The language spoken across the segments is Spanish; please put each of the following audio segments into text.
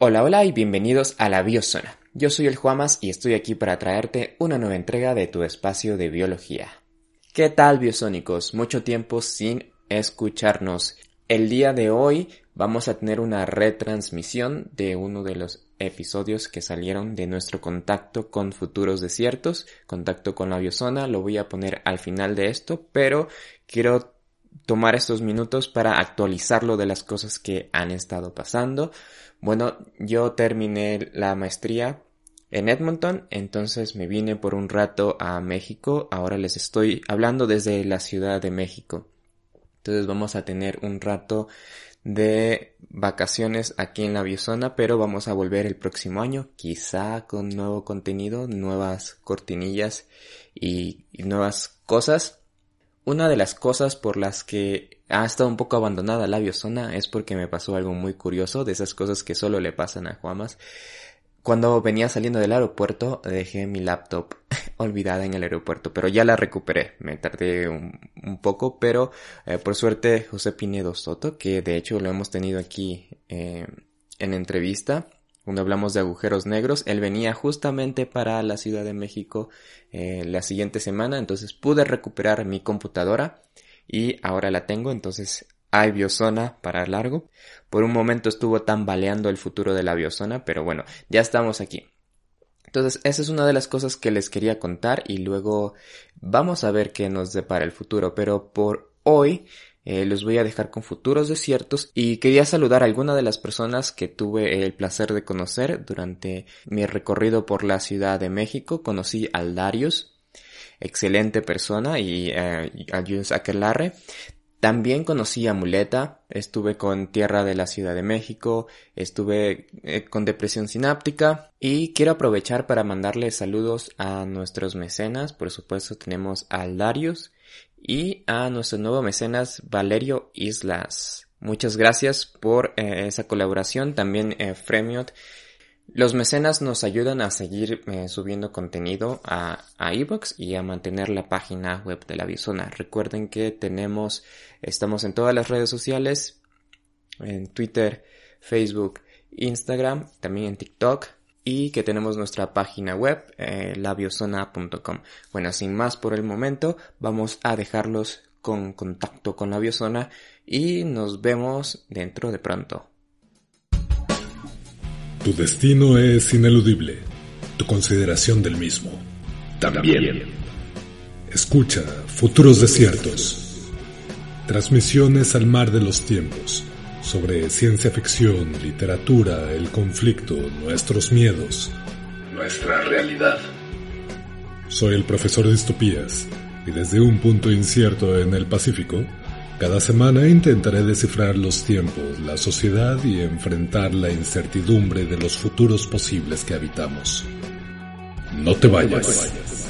Hola, hola y bienvenidos a la Biozona. Yo soy el Juamas y estoy aquí para traerte una nueva entrega de tu espacio de biología. ¿Qué tal, biosónicos? Mucho tiempo sin escucharnos. El día de hoy vamos a tener una retransmisión de uno de los episodios que salieron de nuestro contacto con futuros desiertos, contacto con la biozona, lo voy a poner al final de esto, pero quiero tomar estos minutos para actualizarlo de las cosas que han estado pasando. Bueno, yo terminé la maestría en Edmonton, entonces me vine por un rato a México. Ahora les estoy hablando desde la Ciudad de México. Entonces vamos a tener un rato de vacaciones aquí en la Biozona, pero vamos a volver el próximo año, quizá con nuevo contenido, nuevas cortinillas y, y nuevas cosas. Una de las cosas por las que ha estado un poco abandonada la biozona es porque me pasó algo muy curioso, de esas cosas que solo le pasan a Juamas. Cuando venía saliendo del aeropuerto dejé mi laptop olvidada en el aeropuerto, pero ya la recuperé. Me tardé un, poco, pero eh, por suerte José Pinedo Soto, que de hecho lo hemos tenido aquí eh, en entrevista, cuando hablamos de agujeros negros, él venía justamente para la Ciudad de México eh, la siguiente semana, entonces pude recuperar mi computadora y ahora la tengo, entonces hay biozona para largo. Por un momento estuvo tambaleando el futuro de la biozona, pero bueno, ya estamos aquí. Entonces, esa es una de las cosas que les quería contar y luego vamos a ver qué nos depara el futuro, pero por hoy eh, los voy a dejar con futuros desiertos y quería saludar a alguna de las personas que tuve el placer de conocer durante mi recorrido por la Ciudad de México. Conocí al Darius, excelente persona y eh, a Jules Aquelarre. También conocí a Muleta, estuve con Tierra de la Ciudad de México, estuve eh, con Depresión Sináptica y quiero aprovechar para mandarle saludos a nuestros mecenas, por supuesto tenemos a Darius y a nuestro nuevo mecenas Valerio Islas. Muchas gracias por eh, esa colaboración, también eh, Fremiot los mecenas nos ayudan a seguir eh, subiendo contenido a, a y a mantener la página web de la Biosona. Recuerden que tenemos, estamos en todas las redes sociales, en Twitter, Facebook, Instagram, también en TikTok y que tenemos nuestra página web, eh, labiosona.com. Bueno, sin más por el momento, vamos a dejarlos con contacto con la Biosona y nos vemos dentro de pronto. Tu destino es ineludible, tu consideración del mismo también. Escucha Futuros Desiertos. Transmisiones al mar de los tiempos sobre ciencia ficción, literatura, el conflicto, nuestros miedos, nuestra realidad. Soy el profesor Distopías y desde un punto incierto en el Pacífico, cada semana intentaré descifrar los tiempos, la sociedad y enfrentar la incertidumbre de los futuros posibles que habitamos. No te vayas.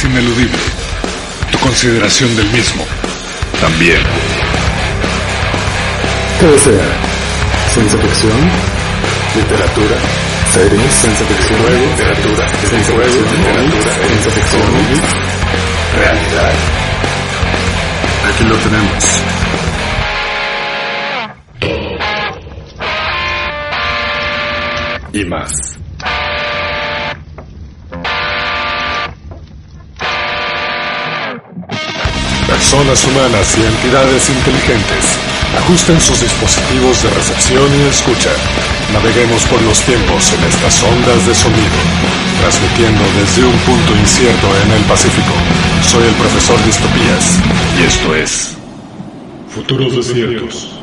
Es ineludible. Tu consideración del mismo también. ¿Qué desea? ¿Ciencia ficción? ¿Literatura? ¿Series? ¿Ciencia ficción? ¿Literatura? ¿Ciencia literatura, ciencia realidad. Aquí lo tenemos. Y más. Personas humanas y entidades inteligentes ajusten sus dispositivos de recepción y escucha. Naveguemos por los tiempos en estas ondas de sonido, transmitiendo desde un punto incierto en el Pacífico. Soy el profesor Distopías y esto es Futuros Desiertos.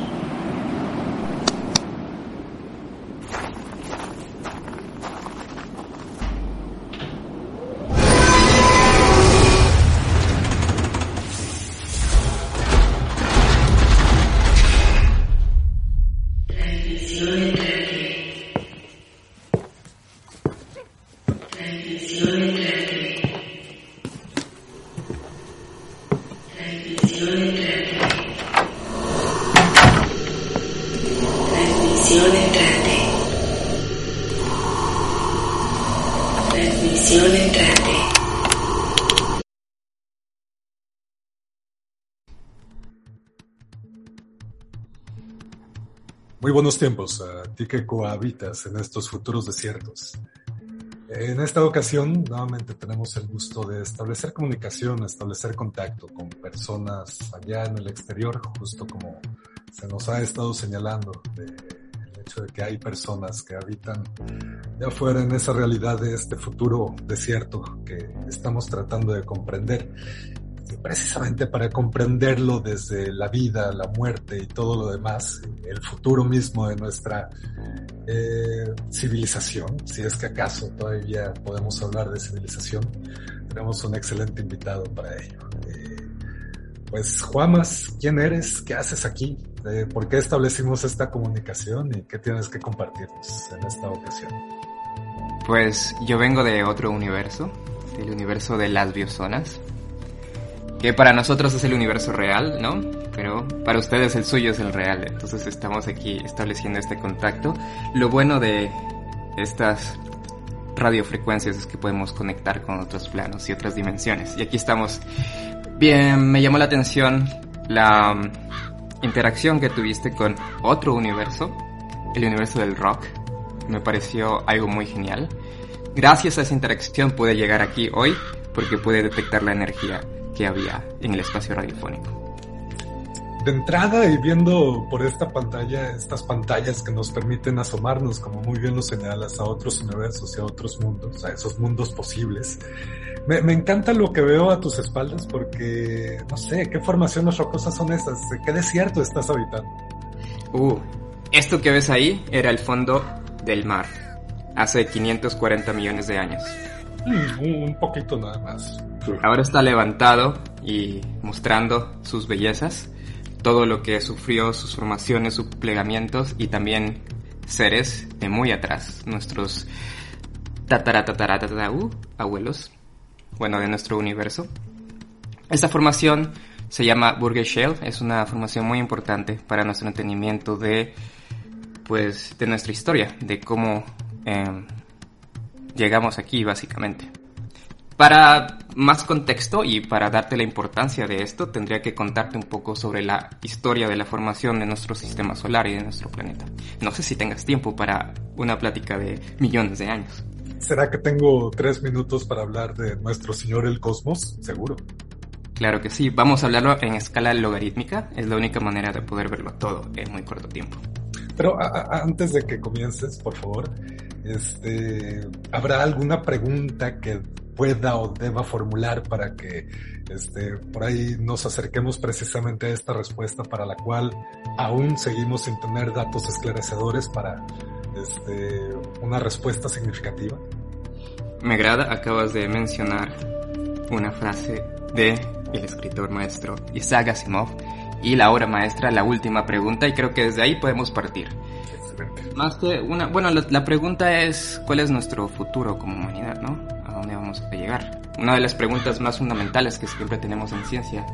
Buenos tiempos a ti que cohabitas en estos futuros desiertos. En esta ocasión, nuevamente tenemos el gusto de establecer comunicación, establecer contacto con personas allá en el exterior, justo como se nos ha estado señalando, de, el hecho de que hay personas que habitan de afuera en esa realidad de este futuro desierto que estamos tratando de comprender precisamente para comprenderlo desde la vida, la muerte y todo lo demás, el futuro mismo de nuestra eh, civilización, si es que acaso todavía podemos hablar de civilización, tenemos un excelente invitado para ello. Eh, pues Juamas, ¿quién eres? ¿Qué haces aquí? Eh, ¿Por qué establecimos esta comunicación y qué tienes que compartirnos en esta ocasión? Pues yo vengo de otro universo, el universo de las biozonas que para nosotros es el universo real, ¿no? Pero para ustedes el suyo es el real, entonces estamos aquí estableciendo este contacto. Lo bueno de estas radiofrecuencias es que podemos conectar con otros planos y otras dimensiones. Y aquí estamos. Bien, me llamó la atención la um, interacción que tuviste con otro universo, el universo del rock. Me pareció algo muy genial. Gracias a esa interacción pude llegar aquí hoy porque pude detectar la energía que había en el espacio radiofónico. De entrada y viendo por esta pantalla, estas pantallas que nos permiten asomarnos, como muy bien lo señalas, a otros universos y a otros mundos, a esos mundos posibles. Me, me encanta lo que veo a tus espaldas porque, no sé, ¿qué formaciones rocosas son esas? ¿Qué desierto estás habitando? Uh, esto que ves ahí era el fondo del mar, hace 540 millones de años. Mm, un poquito nada más. Ahora está levantado y mostrando sus bellezas, todo lo que sufrió, sus formaciones, sus plegamientos y también seres de muy atrás, nuestros uh, abuelos, bueno, de nuestro universo. Esta formación se llama Burger Shell, es una formación muy importante para nuestro entendimiento de, pues, de nuestra historia, de cómo llegamos aquí básicamente. Para más contexto y para darte la importancia de esto, tendría que contarte un poco sobre la historia de la formación de nuestro sistema solar y de nuestro planeta. No sé si tengas tiempo para una plática de millones de años. ¿Será que tengo tres minutos para hablar de nuestro Señor el Cosmos? Seguro. Claro que sí, vamos a hablarlo en escala logarítmica, es la única manera de poder verlo todo en muy corto tiempo. Pero antes de que comiences, por favor, este, ¿habrá alguna pregunta que pueda o deba formular para que este, por ahí nos acerquemos precisamente a esta respuesta para la cual aún seguimos sin tener datos esclarecedores para este, una respuesta significativa. Me agrada, acabas de mencionar una frase de el escritor maestro Isaac Asimov y la obra maestra, la última pregunta, y creo que desde ahí podemos partir. Más que una, bueno, la, la pregunta es cuál es nuestro futuro como humanidad, ¿no? Vamos a llegar. Una de las preguntas más fundamentales que siempre tenemos en ciencia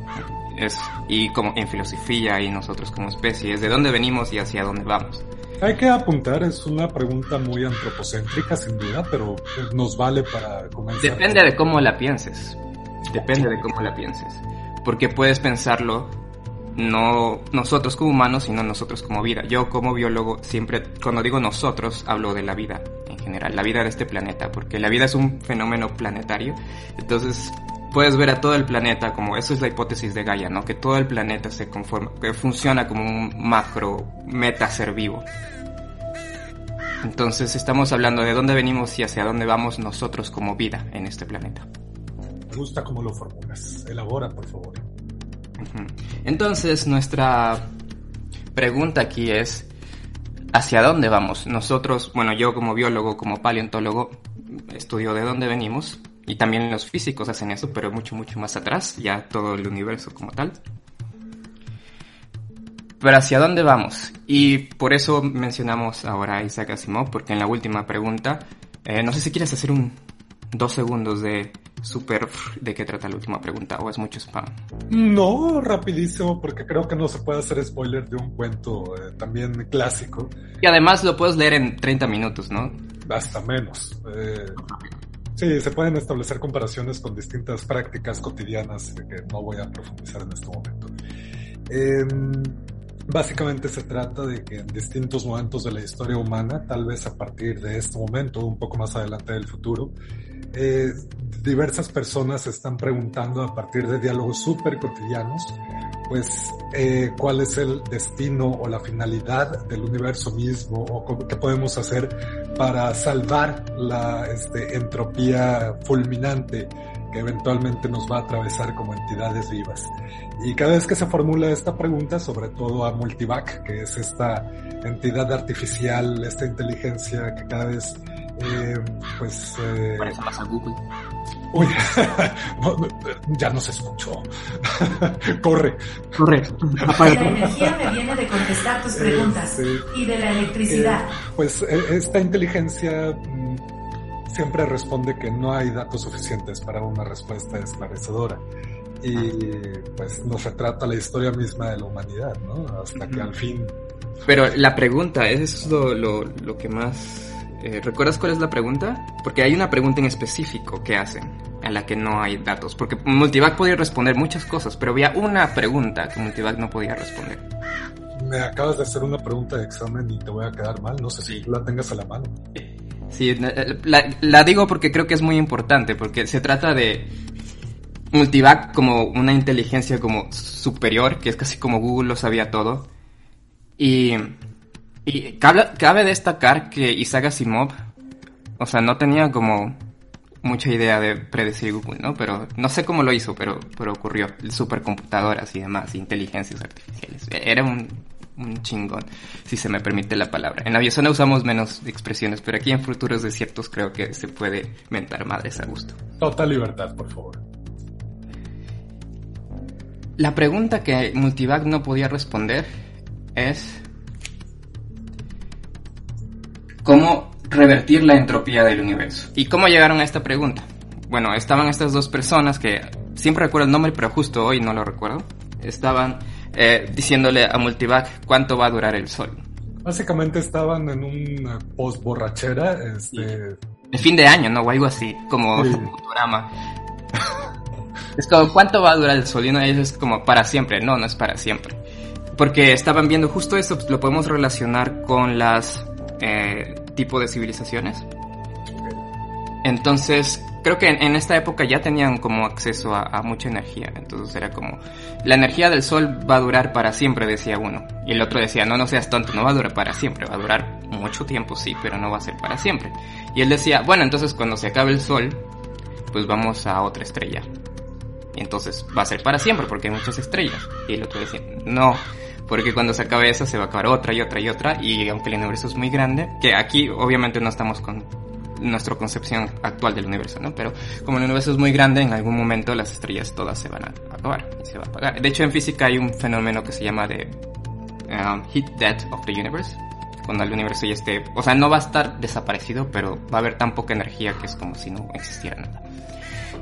es, y como en filosofía y nosotros como especie, es de dónde venimos y hacia dónde vamos. Hay que apuntar, es una pregunta muy antropocéntrica sin duda, pero nos vale para comenzar. Depende de cómo la pienses. Depende de cómo la pienses. Porque puedes pensarlo no nosotros como humanos, sino nosotros como vida. Yo como biólogo siempre, cuando digo nosotros, hablo de la vida general, la vida de este planeta, porque la vida es un fenómeno planetario. Entonces, puedes ver a todo el planeta como, eso es la hipótesis de Gaia, ¿no? Que todo el planeta se conforma, que funciona como un macro meta ser vivo. Entonces estamos hablando de dónde venimos y hacia dónde vamos nosotros como vida en este planeta. Me gusta cómo lo formulas. Elabora, por favor. Entonces, nuestra pregunta aquí es, ¿hacia dónde vamos? Nosotros, bueno, yo como biólogo, como paleontólogo, estudio de dónde venimos, y también los físicos hacen eso, pero mucho, mucho más atrás, ya todo el universo como tal. Pero ¿hacia dónde vamos? Y por eso mencionamos ahora a Isaac Asimov, porque en la última pregunta, eh, no sé si quieres hacer un dos segundos de súper de qué trata la última pregunta o es mucho spam. No, rapidísimo, porque creo que no se puede hacer spoiler de un cuento eh, también clásico. Y además lo puedes leer en 30 minutos, ¿no? Hasta menos. Eh, sí, se pueden establecer comparaciones con distintas prácticas cotidianas que no voy a profundizar en este momento. Em, básicamente se trata de que en distintos momentos de la historia humana, tal vez a partir de este momento, un poco más adelante del futuro, eh, diversas personas están preguntando a partir de diálogos súper cotidianos, pues eh, cuál es el destino o la finalidad del universo mismo o qué podemos hacer para salvar la este, entropía fulminante que eventualmente nos va a atravesar como entidades vivas. Y cada vez que se formula esta pregunta, sobre todo a Multivac, que es esta entidad artificial, esta inteligencia que cada vez eh, pues... Eh, Parece más a Google. Uy, ya no se escuchó. Corre. Corre. La energía me viene de contestar tus preguntas y de la electricidad. Eh, pues e, esta inteligencia mm, siempre responde que no hay datos suficientes para una respuesta esclarecedora. Y pues nos retrata la historia misma de la humanidad, ¿no? Hasta que al fin... Pero la pregunta, eso es lo, lo, lo que más eh, ¿Recuerdas cuál es la pregunta? Porque hay una pregunta en específico que hacen, en la que no hay datos. Porque Multivac podía responder muchas cosas, pero había una pregunta que Multivac no podía responder. Me acabas de hacer una pregunta de examen y te voy a quedar mal. No sé si la tengas a la mano. Sí, eh, la, la digo porque creo que es muy importante, porque se trata de Multivac como una inteligencia como superior, que es casi como Google lo sabía todo. Y y cabe, destacar que Isaac Asimov, o sea, no tenía como mucha idea de predecir Google, ¿no? Pero no sé cómo lo hizo, pero, pero ocurrió. Supercomputadoras y demás, inteligencias artificiales. Era un, un chingón, si se me permite la palabra. En la biozona usamos menos expresiones, pero aquí en futuros desiertos creo que se puede mentar madres a gusto. Total libertad, por favor. La pregunta que Multivac no podía responder es cómo revertir la entropía del universo. ¿Y cómo llegaron a esta pregunta? Bueno, estaban estas dos personas que siempre recuerdo el nombre, pero justo hoy no lo recuerdo. Estaban eh, diciéndole a Multivac cuánto va a durar el sol. Básicamente estaban en una post borrachera, este... De fin de año, ¿no? O algo así, como un programa. es como, ¿cuánto va a durar el sol? Y uno de ellos es como, para siempre. No, no es para siempre. Porque estaban viendo justo eso, lo podemos relacionar con las eh, tipo de civilizaciones. Entonces, creo que en, esta época ya tenían como acceso a, mucha energía. Entonces era como, la energía del sol va a durar para siempre, decía uno. Y el otro decía, no, no seas tonto, no va a durar para siempre, va a durar mucho tiempo, sí, pero no va a ser para siempre. Y él decía, bueno, entonces cuando se acabe el sol, pues vamos a otra estrella. Y entonces va a ser para siempre, porque hay muchas estrellas. Y el otro decía, no, porque cuando se acabe esa se va a acabar otra y otra y otra, y aunque el universo es muy grande, que aquí obviamente no estamos con nuestra concepción actual del universo, ¿no? Pero como el universo es muy grande, en algún momento las estrellas todas se van a acabar y se va a apagar. De hecho, en física hay un fenómeno que se llama de um, heat death of the universe, cuando el universo ya esté, o sea, no va a estar desaparecido, pero va a haber tan poca energía que es como si no existiera nada.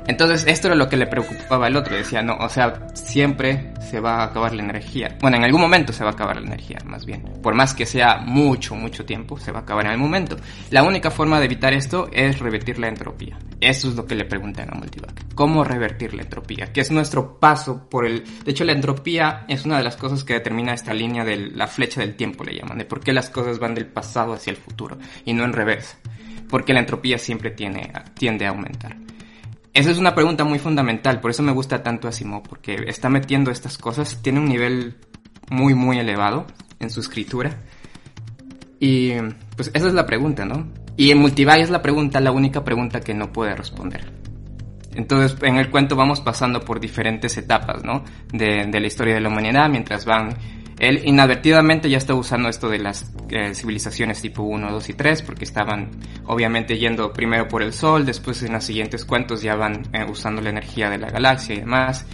Entonces, esto era lo que le preocupaba al otro. Decía, no, o sea, siempre se va a acabar la energía. Bueno, en algún momento se va a acabar la energía, más bien. Por más que sea mucho, mucho tiempo, se va a acabar en algún momento. La única forma de evitar esto es revertir la entropía. Eso es lo que le preguntan a Multivac. ¿Cómo revertir la entropía? Que es nuestro paso por el... De hecho, la entropía es una de las cosas que determina esta línea de la flecha del tiempo, le llaman, de por qué las cosas van del pasado hacia el futuro y no en reversa. Porque la entropía siempre tiene, tiende a aumentar. Esa es una pregunta muy fundamental, por eso me gusta tanto Asimov, porque está metiendo estas cosas, tiene un nivel muy, muy elevado en su escritura. Y pues esa es la pregunta, ¿no? Y en Multivay es la pregunta, la única pregunta que no puede responder. Entonces, en el cuento vamos pasando por diferentes etapas, ¿no? De, de la historia de la humanidad, mientras van él inadvertidamente ya está usando esto de las eh, civilizaciones tipo 1, 2 y 3 porque estaban obviamente yendo primero por el Sol, después en los siguientes cuentos ya van eh, usando la energía de la galaxia y demás.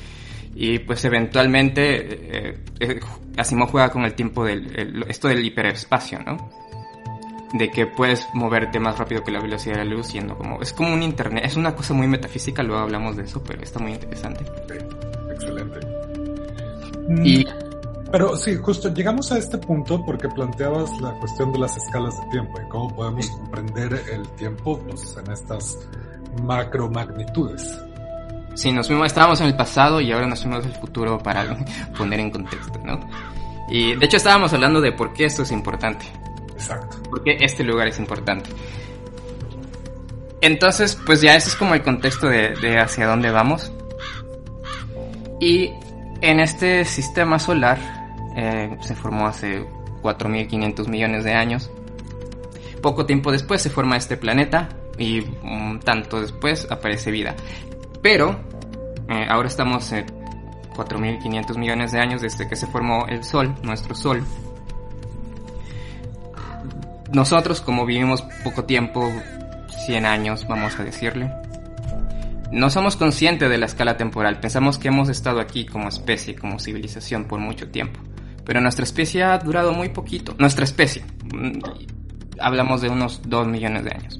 Y pues eventualmente eh, eh Asimov juega con el tiempo del esto del hiperespacio, ¿no? De que puedes moverte más rápido que la velocidad de la luz yendo como es como un internet, es una cosa muy metafísica, luego hablamos de eso, pero está muy interesante. excelente. Y pero sí, justo llegamos a este punto porque planteabas la cuestión de las escalas de tiempo y cómo podemos comprender el tiempo pues, en estas macro magnitudes. Sí, nos fuimos, estábamos en el pasado y ahora nos fuimos al futuro para poner en contexto, ¿no? Y de hecho estábamos hablando de por qué esto es importante. Exacto. Por qué este lugar es importante. Entonces, pues ya ese es como el contexto de, de hacia dónde vamos. Y en este sistema solar eh, se formó hace 4.500 millones de años. Poco tiempo después se forma este planeta y un tanto después aparece vida. Pero eh, ahora estamos en 4.500 millones de años desde que se formó el Sol, nuestro Sol. Nosotros, como vivimos poco tiempo, 100 años, vamos a decirle, no somos conscientes de la escala temporal. Pensamos que hemos estado aquí como especie, como civilización por mucho tiempo. Pero nuestra especie ha durado muy poquito. Nuestra especie. Mm, hablamos de unos 2 millones de años.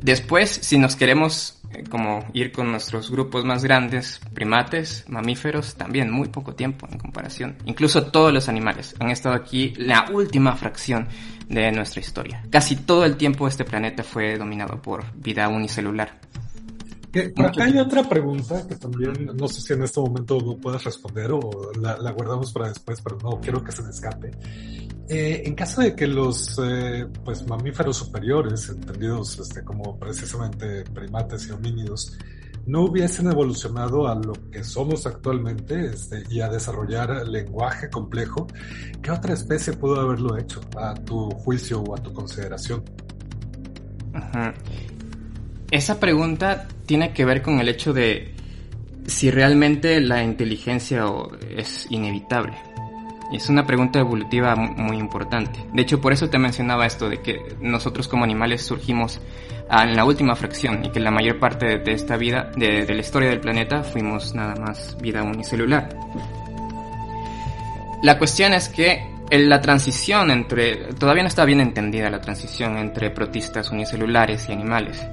Después, si nos queremos eh, como ir con nuestros grupos más grandes, primates, mamíferos, también muy poco tiempo en comparación. Incluso todos los animales han estado aquí la última fracción de nuestra historia. Casi todo el tiempo este planeta fue dominado por vida unicelular acá hay otra pregunta que también no sé si en este momento no puedes responder o la, guardamos para después, pero no quiero que se me escape. Eh, en caso de que los eh, pues mamíferos superiores, entendidos este, como precisamente primates y homínidos, no hubiesen evolucionado a lo que somos actualmente este, y a desarrollar lenguaje complejo, ¿qué otra especie pudo haberlo hecho a tu juicio o a tu consideración? Ajá. Esa pregunta tiene que ver con el hecho de si realmente la inteligencia es inevitable. Es una pregunta evolutiva muy importante. De hecho, por eso te mencionaba esto de que nosotros como animales surgimos en la última fracción y que la mayor parte de, esta vida, de, la historia del planeta, fuimos nada más vida unicelular. La cuestión es que la transición entre, todavía no está bien entendida la transición entre protistas unicelulares y animales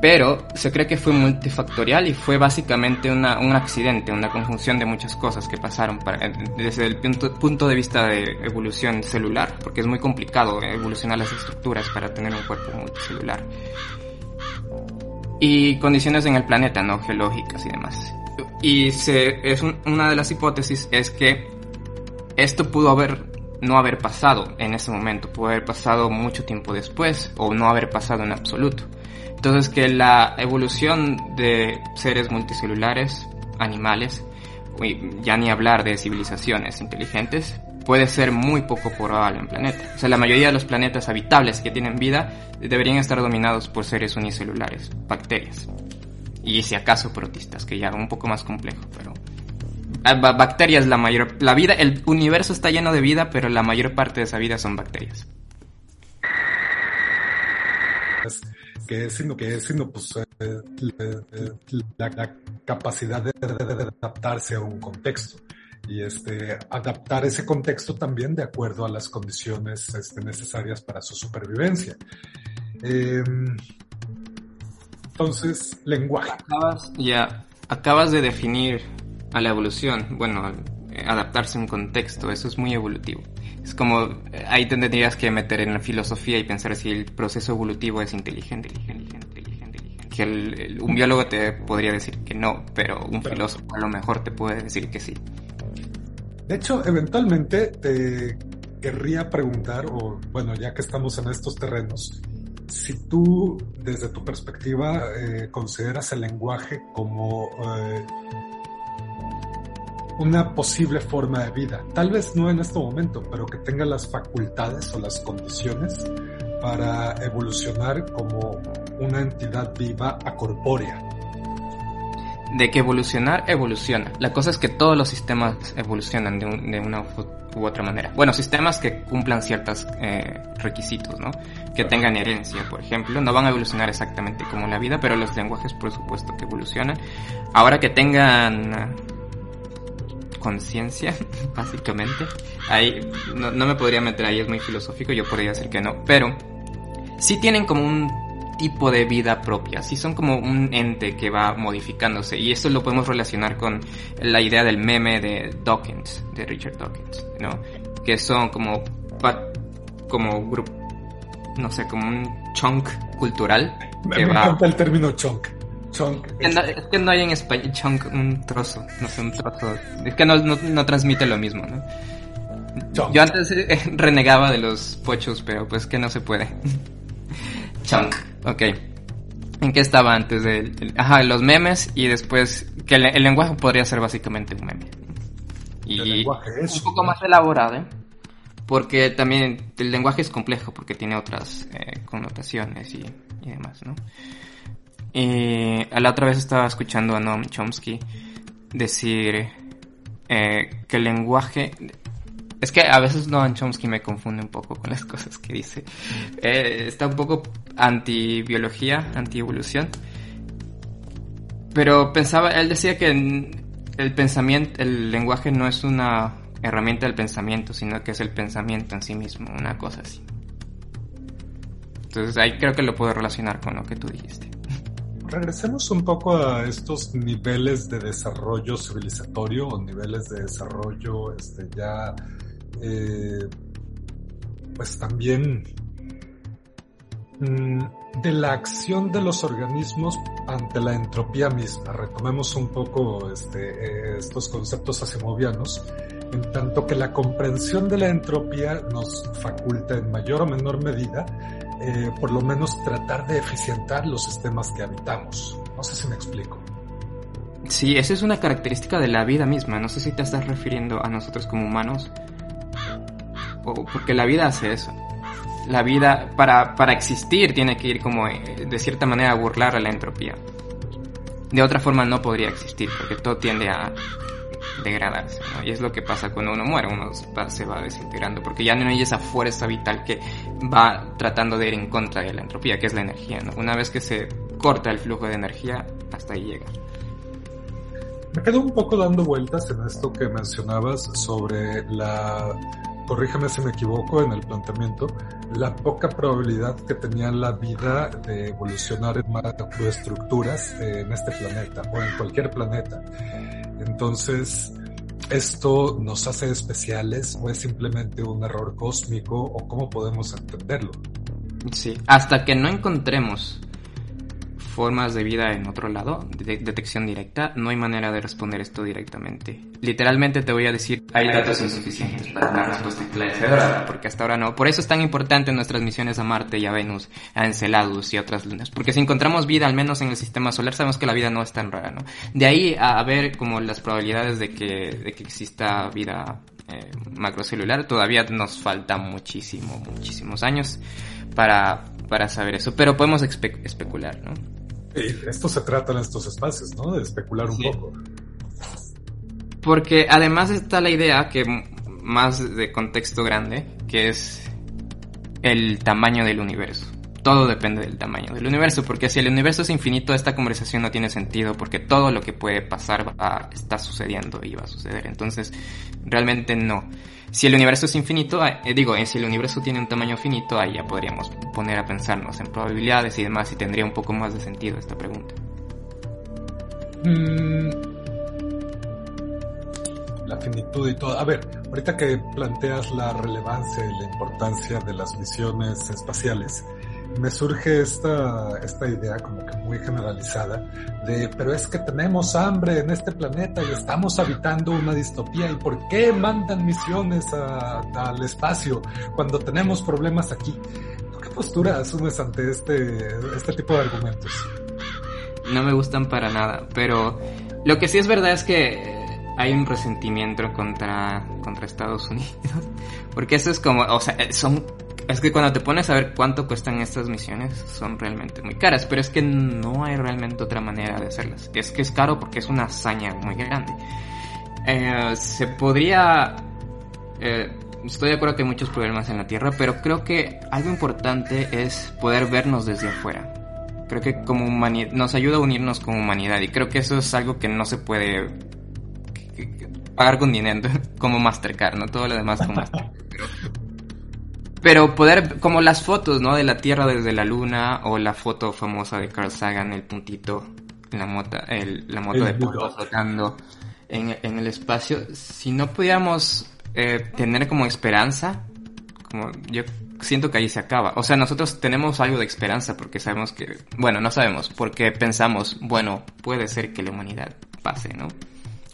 pero se cree que fue multifactorial y fue básicamente un accidente, una conjunción de muchas cosas que pasaron para, desde el punto, punto, de vista de evolución celular, porque es muy complicado evolucionar las estructuras para tener un cuerpo multicelular. Y condiciones en el planeta, ¿no? Geológicas y demás. Y se, es una de las hipótesis es que esto pudo haber no haber pasado en ese momento, pudo haber pasado mucho tiempo después o no haber pasado en absoluto. Entonces que la evolución de seres multicelulares, animales, ya ni hablar de civilizaciones inteligentes, puede ser muy poco probable en planeta. O sea, la mayoría de los planetas habitables que tienen vida deberían estar dominados por seres unicelulares, bacterias. Y si acaso protistas, que ya un poco más complejo, pero ah, bacterias la mayor la vida el universo está lleno de vida, pero la mayor parte de esa vida son bacterias que es, sino que es, sino pues eh, la, capacidad de, adaptarse a un contexto y este, adaptar ese contexto también de acuerdo a las condiciones este, necesarias para su supervivencia. Em, Entonces, lenguaje. Acabas, ya, acabas de definir a la evolución, bueno, eh, adaptarse a un contexto, eso es muy evolutivo. Es como, eh, ahí tendrías que meter en la filosofía y pensar si el proceso evolutivo es inteligente, inteligente, inteligente, inteligente. Que el- el- un biólogo te podría decir que no, pero un filósofo a lo mejor te puede decir que sí. De hecho, eventualmente te querría preguntar, o bueno, ya que estamos en estos terrenos, si tú, desde tu perspectiva, eh, consideras el lenguaje como eh, una posible forma de vida. Tal vez no en este momento, pero que tenga las facultades o las condiciones para evolucionar como una entidad viva acorpórea. De que evolucionar, evoluciona. La cosa es que todos los sistemas evolucionan de, un- de una u otra manera. Bueno, sistemas que cumplan ciertos requisitos, ¿no? Que tengan herencia, por ejemplo. No van a evolucionar exactamente como la vida, pero los lenguajes, por supuesto, que evolucionan. Ahora que tengan eh, conciencia, básicamente. Ahí no, no me podría meter ahí, es muy filosófico, yo podría decir que no. Pero sí tienen como un tipo de vida propia, sí son como un ente que va modificándose y esto lo podemos relacionar con la idea del meme de Dawkins, de Richard Dawkins, ¿no? Que son como como grupo, no sé, como un chunk cultural Me, que me va encanta el término chunk. Chunk. es que no- es que no hay en español chunk un trozo, no sé, un trozo, es que no, no, no transmite lo mismo, ¿no? Chunk. Yo antes eh, renegaba de los pochos, pero pues que no se puede. Chunk. Ok. ¿En qué estaba antes del- ajá, los memes y después... Que el, el lenguaje podría ser básicamente un meme. Y El lenguaje es un poco más elaborado, ¿eh? Porque también el lenguaje es complejo porque tiene otras eh, connotaciones y, y demás, ¿no? Y a la otra vez estaba escuchando a Noam Chomsky decir eh, que el lenguaje... Es que a veces Noam Chomsky me confunde un poco con las cosas que dice. Eh, está un poco anti-biología, anti-evolución. Pero pensaba, él decía que el pensamiento, el lenguaje no es una herramienta del pensamiento, sino que es el pensamiento en sí mismo, una cosa así. Entonces ahí creo que lo puedo relacionar con lo que tú dijiste. Regresemos un poco a estos niveles de desarrollo civilizatorio o niveles de desarrollo este, ya, eh, pues también mm, de la acción de los organismos ante la entropía misma. Retomemos un poco este, eh, estos conceptos asimovianos, en tanto que la comprensión de la entropía nos faculta en mayor o menor medida eh, por lo menos tratar de eficientar los sistemas que habitamos. No sé si me explico. Sí, esa es una característica de la vida misma. No sé si te estás refiriendo a nosotros como humanos. O porque la vida hace eso. La vida, para, para existir, tiene que ir como eh, de cierta manera a burlar a la entropía. De otra forma no podría existir, porque todo tiende a degradarse. Y es lo que pasa cuando uno muere, uno se va desintegrando, porque ya no hay esa fuerza vital que va tratando de ir en contra de la entropía, que es la energía, ¿no? Una vez que se corta el flujo de energía, hasta ahí llega. Me quedo un poco dando vueltas en esto que mencionabas sobre la, corrígeme si me equivoco en el planteamiento, la poca probabilidad que tenía la vida de evolucionar en macroestructuras en este planeta o en cualquier planeta. Entonces, ¿esto nos hace especiales o es simplemente un error cósmico o cómo podemos entenderlo? Sí, hasta que no encontremos formas de vida en otro lado, de detección directa, no hay manera de responder esto directamente. Literalmente te voy a decir, hay datos insuficientes para una respuesta esclarecedora, porque hasta ahora no. Por eso es tan importante nuestras misiones a Marte y a Venus, a Enceladus y otras lunas, porque si encontramos vida, al menos en el sistema solar, sabemos que la vida no es tan rara, ¿no? De ahí a ver como las probabilidades de que, de que exista vida eh, macrocelular, todavía nos falta muchísimo, muchísimos años para, para saber eso, pero podemos espe- especular, ¿no? Y esto se trata en estos espacios, ¿no? De especular un Sí. poco. Porque además está la idea que más de contexto grande, que es el tamaño del universo. Todo depende del tamaño del universo, porque si el universo es infinito, esta conversación no tiene sentido, porque todo lo que puede pasar va- está sucediendo y va a suceder. Entonces, realmente no. Si el universo es infinito, eh, digo, si el universo tiene un tamaño finito, ahí ya podríamos poner a pensarnos en probabilidades y demás y tendría un poco más de sentido esta pregunta. Mm, la finitud y todo. A ver, ahorita que planteas la relevancia y la importancia de las misiones espaciales, me surge esta, esta idea como que muy generalizada de, pero es que tenemos hambre en este planeta y estamos habitando una distopía y ¿por qué mandan misiones al espacio cuando tenemos problemas aquí? ¿Qué postura asumes ante este, este tipo de argumentos? No me gustan para nada, pero lo que sí es verdad es que hay un resentimiento contra, contra Estados Unidos, porque eso es como, o sea, son es que cuando te pones a ver cuánto cuestan estas misiones, son realmente muy caras, pero es que no hay realmente otra manera de hacerlas. Es que es caro porque es una hazaña muy grande. Eh, se podría... Eh, estoy de acuerdo que hay muchos problemas en la Tierra, pero creo que algo importante es poder vernos desde afuera. Creo que como nos ayuda a unirnos como humanidad y creo que eso es algo que no se puede pagar con dinero, como Mastercard, ¿no? Todo lo demás con Mastercard. Poder, como las fotos, ¿no? De la Tierra desde la Luna, o la foto famosa de Carl Sagan, el puntito, la moto, el, la moto de polvo flotando en, en, el espacio. Si no pudiéramos eh, tener como esperanza, como yo siento que ahí se acaba. O sea, nosotros tenemos algo de esperanza porque sabemos que, bueno, no sabemos, porque pensamos, bueno, puede ser que la humanidad pase, ¿no?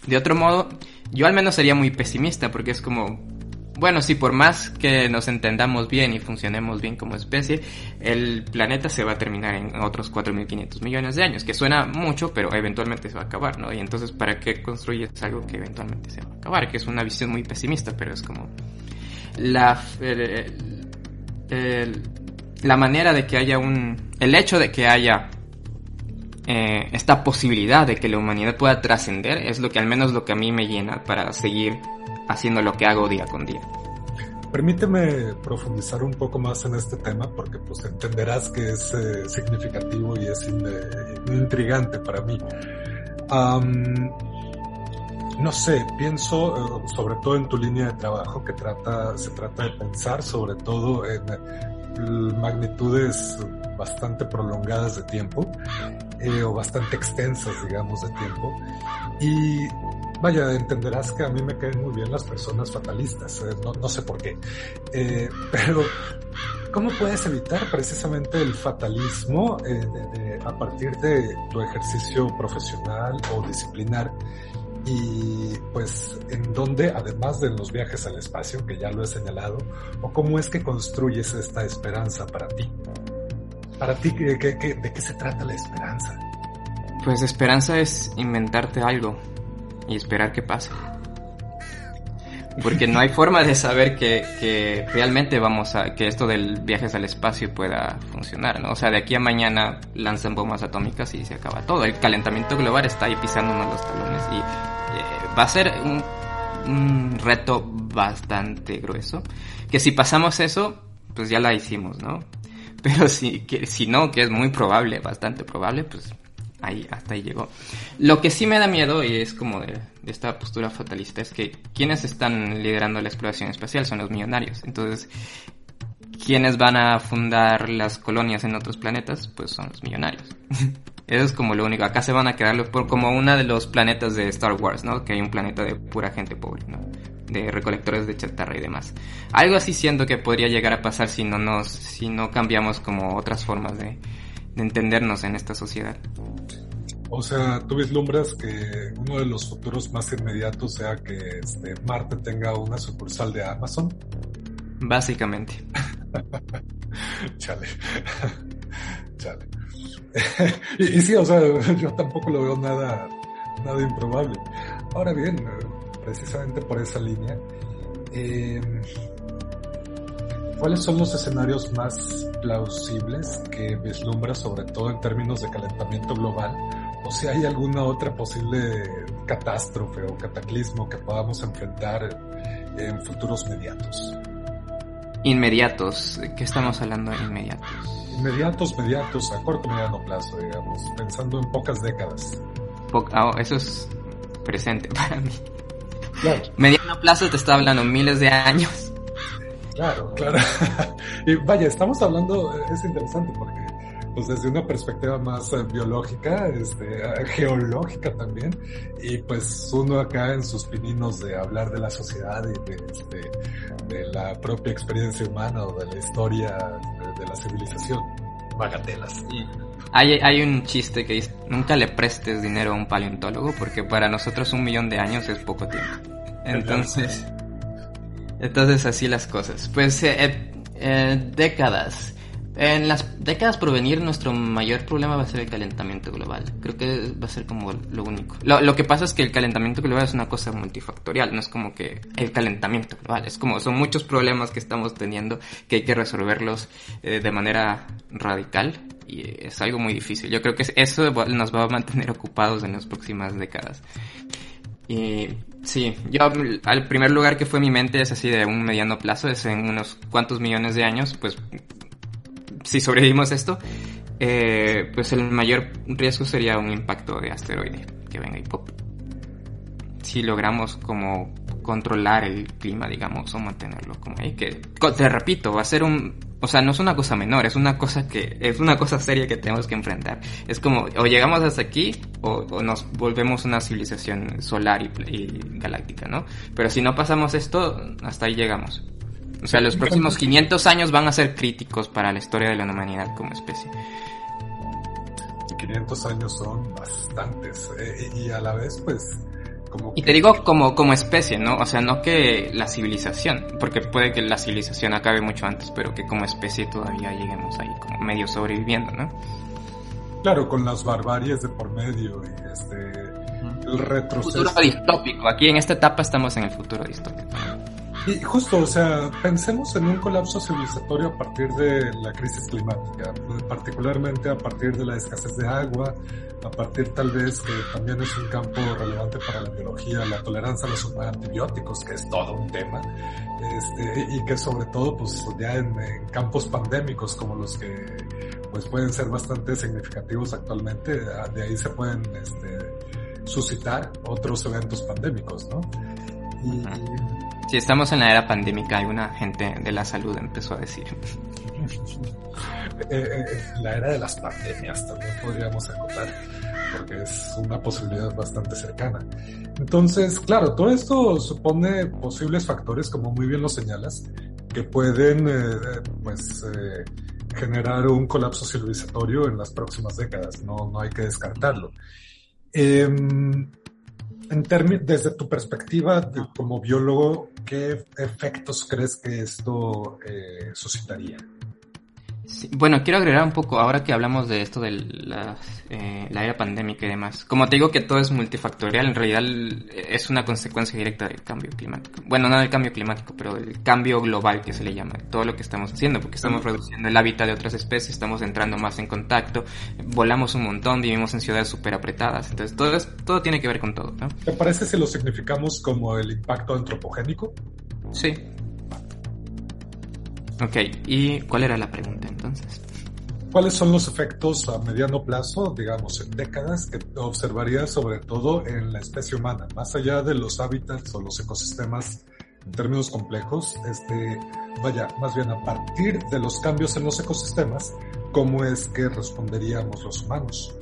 De otro modo, yo al menos sería muy pesimista porque es como, bueno, sí, por más que nos entendamos bien y funcionemos bien como especie, el planeta se va a terminar en otros 4.500 millones de años, que suena mucho, pero eventualmente se va a acabar, ¿no? Y entonces, ¿para qué construyes algo que eventualmente se va a acabar? Que es una visión muy pesimista, pero es como la, la manera de que haya un... El hecho de que haya eh, esta posibilidad de que la humanidad pueda trascender es lo que al menos lo que a mí me llena para seguir haciendo lo que hago día con día. Permíteme profundizar un poco más en este tema porque pues entenderás que es eh, significativo y es intrigante para mí. no sé, pienso eh, sobre todo en tu línea de trabajo que trata, se trata de pensar sobre todo en magnitudes bastante prolongadas de tiempo eh, o bastante extensas, digamos, de tiempo. Y Vaya, entenderás que a mí me caen muy bien las personas fatalistas, eh, no, sé por qué. Eh, pero, ¿cómo puedes evitar precisamente el fatalismo eh, a partir de tu ejercicio profesional o disciplinar? Y pues, ¿en dónde, además de los viajes al espacio, que ya lo he señalado, o cómo es que construyes esta esperanza para ti? Para ti, ¿de qué se trata la esperanza? Pues esperanza es inventarte algo, y esperar que pase. Porque no hay forma de saber que, que, realmente vamos a, que esto del viajes al espacio pueda funcionar, ¿no? O sea, de aquí a mañana lanzan bombas atómicas y se acaba todo. El calentamiento global está ahí pisándonos los talones y va a ser un, un reto bastante grueso. Que si pasamos eso, pues ya la hicimos, ¿no? Pero si, que, si no, que es muy probable, bastante probable, pues ahí, hasta ahí llegó. Lo que sí me da miedo, y es como de, esta postura fatalista, es que quienes están liderando la exploración espacial son los millonarios. Entonces, quienes van a fundar las colonias en otros planetas, pues son los millonarios. Eso es como lo único. Acá se van a quedar por como uno de los planetas de Star Wars, ¿no? Que hay un planeta de pura gente pobre, ¿no? De recolectores de chatarra y demás. Algo así siento que podría llegar a pasar si no nos, si no cambiamos como otras formas de, de entendernos en esta sociedad. O sea, tú vislumbras que uno de los futuros más inmediatos sea que este, Marte tenga una sucursal de Amazon. Básicamente. Chale. Chale. y, sí, o sea, yo tampoco lo veo nada, nada improbable. Ahora bien, precisamente por esa línea, eh, ¿Cuáles son los escenarios más plausibles que vislumbras, sobre todo en términos de calentamiento global? O si hay alguna otra posible catástrofe o cataclismo que podamos enfrentar en futuros inmediatos. Inmediatos, ¿qué estamos hablando de inmediatos? Inmediatos, mediatos, a corto mediano plazo, digamos, pensando en pocas décadas. Ah, eso es presente para mí. Mediano plazo te está hablando miles de años. Claro, claro. y vaya, estamos hablando, es interesante porque pues desde una perspectiva más eh, biológica, este, eh, geológica también, y pues uno acá en sus pininos de hablar de la sociedad y de, este, de la propia experiencia humana o de la historia de, la civilización. Bagatelas. Hay, hay un chiste que dice, nunca le prestes dinero a un paleontólogo porque para nosotros un millón de años es poco tiempo. Entonces, entonces así las cosas. Pues eh, eh, décadas. En las décadas por venir, nuestro mayor problema va a ser el calentamiento global. Creo que va a ser como lo único. Lo, que pasa es que el calentamiento global es una cosa multifactorial, no es como que el calentamiento global, es como son muchos problemas que estamos teniendo que hay que resolverlos eh, de manera radical y es algo muy difícil. Yo creo que eso nos va a mantener ocupados en las próximas décadas. Y sí, yo al primer lugar que fue mi mente es así de un mediano plazo, es en unos cuantos millones de años, pues si sobrevivimos esto, eh, pues el mayor riesgo sería un impacto de asteroide que venga y pop. Si logramos como controlar el clima, digamos, o mantenerlo como ahí, que te repito, va a ser un, o sea, no es una cosa menor, es una cosa que, es una cosa seria que tenemos que enfrentar. Es como, o llegamos hasta aquí, o, nos volvemos una civilización solar y, y galáctica, ¿no? Pero si no pasamos esto, hasta ahí llegamos. O sea, los próximos 500 años van a ser críticos para la historia de la humanidad como especie. 500 años son bastantes. Eh, y a la vez, pues, como... Y te digo como, como especie, ¿no? O sea, no que la civilización, porque puede que la civilización acabe mucho antes, pero que como especie todavía lleguemos ahí como medio sobreviviendo, ¿no? Claro, con las barbaries de por medio y este... El retroceso. Futuro distópico. Aquí en esta etapa estamos en el futuro distópico. Y justo, o sea, pensemos en un colapso civilizatorio a partir de la crisis climática, particularmente a partir de la escasez de agua, a partir tal vez que también es un campo relevante para la biología, la tolerancia a los antibióticos, que es todo un tema, este, y que sobre todo, pues ya en, campos pandémicos como los que pues pueden ser bastante significativos actualmente, de ahí se pueden este, suscitar otros eventos pandémicos, ¿no? Y, si estamos en la era pandémica, alguna gente de la salud empezó a decir. Eh, eh, la era de las pandemias también podríamos acotar, porque es una posibilidad bastante cercana. Entonces, claro, todo esto supone posibles factores, como muy bien lo señalas, que pueden eh, pues, generar un colapso civilizatorio en las próximas décadas. No, no hay que descartarlo. Em, en desde tu perspectiva como biólogo, ¿qué efectos crees que esto eh, suscitaría? Bueno, quiero agregar un poco, ahora que hablamos de esto de la, eh, la, era pandémica y demás. Como te digo que todo es multifactorial, en realidad es una consecuencia directa del cambio climático. Bueno, no del cambio climático, pero del cambio global que se le llama. Todo lo que estamos haciendo, porque estamos reduciendo el hábitat de otras especies, estamos entrando más en contacto, volamos un montón, vivimos en ciudades súper apretadas. Entonces, todo, es, todo tiene que ver con todo, ¿no? ¿Te parece si lo significamos como el impacto antropogénico? Sí, Ok, ¿y cuál era la pregunta entonces? ¿Cuáles son los efectos a mediano plazo, digamos en décadas, que observarías sobre todo en la especie humana, más allá de los hábitats o los ecosistemas en términos complejos? Este, vaya, más bien a partir de los cambios en los ecosistemas, ¿cómo es que responderíamos los humanos?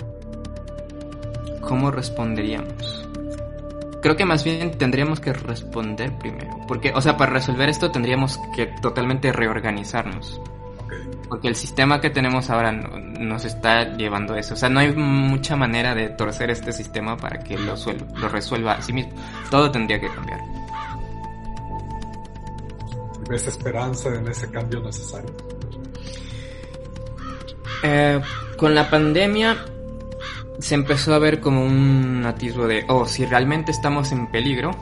¿Cómo responderíamos? Creo que más bien tendríamos que responder primero. Porque, o sea, para resolver esto tendríamos que totalmente reorganizarnos. Porque el sistema que tenemos ahora nos está llevando a eso. O sea, no hay mucha manera de torcer este sistema para que lo, lo resuelva a sí mismo. Todo tendría que cambiar. ¿Ves esperanza en ese cambio necesario? Eh, con la pandemia se empezó a ver como un atisbo de, oh, si realmente estamos en peligro,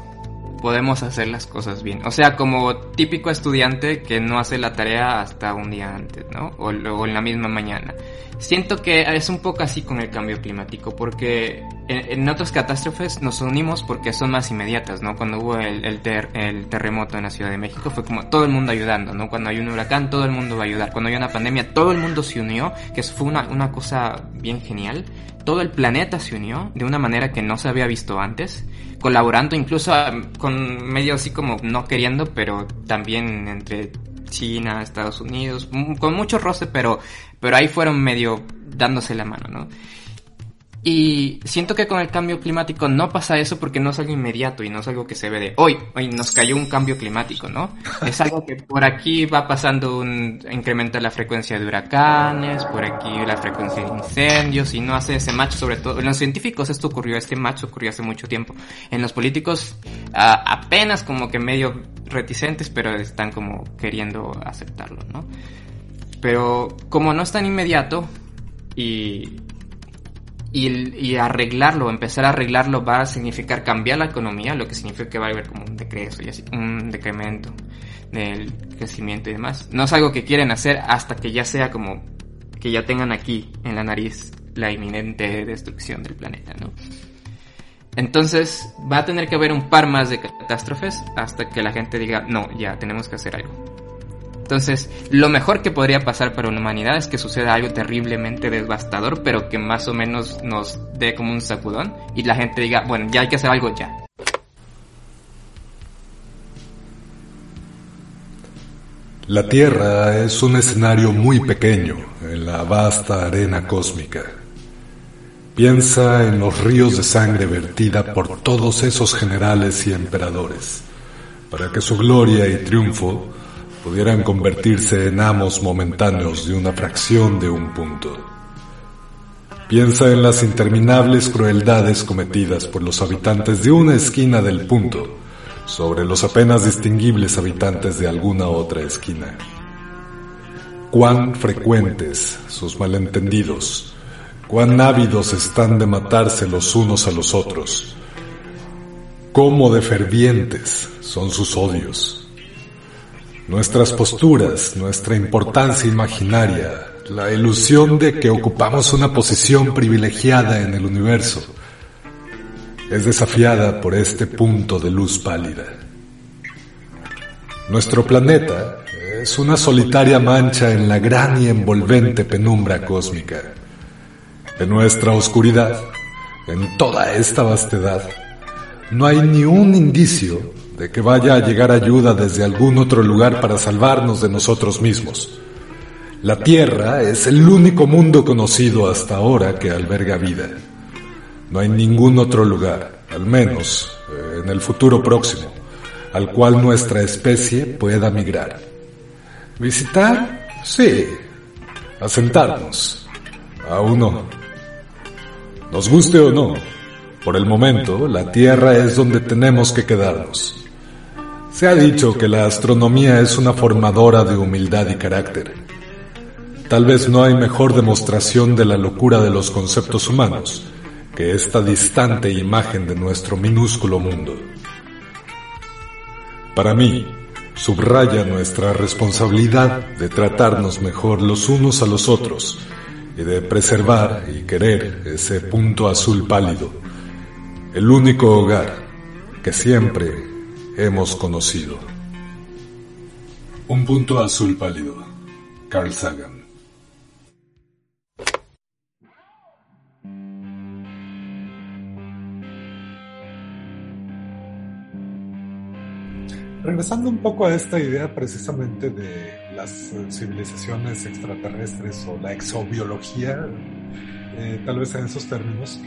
podemos hacer las cosas bien. O sea, como típico estudiante que no hace la tarea hasta un día antes, ¿no? O, o en la misma mañana. Siento que es un poco así con el cambio climático, porque en, otras catástrofes nos unimos porque son más inmediatas, ¿no? Cuando hubo el, el, el, terremoto en la Ciudad de México fue como todo el mundo ayudando, ¿no? Cuando hay un huracán, todo el mundo va a ayudar. Cuando hay una pandemia, todo el mundo se unió, que eso fue una, una cosa bien genial. todo el planeta se unió de una manera que no se había visto antes, colaborando incluso con medios así como no queriendo, pero también entre China, Estados Unidos, con mucho roce, pero, pero ahí fueron medio dándose la mano, ¿no? Y siento que con el cambio climático no pasa eso porque no es algo inmediato y no es algo que se ve de hoy, hoy nos cayó un cambio climático, ¿no? Es algo que por aquí va pasando un incremento la frecuencia de huracanes, por aquí la frecuencia de incendios y no hace ese match sobre todo. En los científicos esto ocurrió, este match ocurrió hace mucho tiempo. En los políticos apenas como que medio reticentes, pero están como queriendo aceptarlo, ¿no? Pero como no es tan inmediato y y, arreglarlo, empezar a arreglarlo va a significar cambiar la economía, lo que significa que va a haber como un decreso y así, un decremento del crecimiento y demás. No es algo que quieren hacer hasta que ya sea como que ya tengan aquí en la nariz la inminente destrucción del planeta, ¿no? Entonces va a tener que haber un par más de catástrofes hasta que la gente diga, no, ya tenemos que hacer algo. Entonces, lo mejor que podría pasar para la humanidad es que suceda algo terriblemente devastador, pero que más o menos nos dé como un sacudón y la gente diga, bueno, ya hay que hacer algo ya. La Tierra es un escenario muy pequeño en la vasta arena cósmica. Piensa en los ríos de sangre vertida por todos esos generales y emperadores, para que su gloria y triunfo pudieran convertirse en amos momentáneos de una fracción de un punto. Piensa en las interminables crueldades cometidas por los habitantes de una esquina del punto sobre los apenas distinguibles habitantes de alguna otra esquina. Cuán frecuentes sus malentendidos, cuán ávidos están de matarse los unos a los otros, cómo de fervientes son sus odios nuestras posturas, nuestra importancia imaginaria, la ilusión de que ocupamos una posición privilegiada en el universo, es desafiada por este punto de luz pálida. Nuestro planeta es una solitaria mancha en la gran y envolvente penumbra cósmica. En nuestra oscuridad, en toda esta vastedad, no hay ni un indicio de que vaya a llegar ayuda desde algún otro lugar para salvarnos de nosotros mismos. La Tierra es el único mundo conocido hasta ahora que alberga vida. No hay ningún otro lugar, al menos eh, en el futuro próximo, al cual nuestra especie pueda migrar. ¿Visitar? Sí. Asentarnos. Aún no. Nos guste o no, por el momento la Tierra es donde tenemos que quedarnos. Se ha dicho que la astronomía es una formadora de humildad y carácter. Tal vez no hay mejor demostración de la locura de los conceptos humanos que esta distante imagen de nuestro minúsculo mundo. Para mí, subraya nuestra responsabilidad de tratarnos mejor los unos a los otros y de preservar y querer ese punto azul pálido, el único hogar que siempre hemos conocido. Un punto azul pálido. Carl Sagan. Regresando un poco a esta idea precisamente de las civilizaciones extraterrestres o la exobiología, eh, tal vez en esos términos,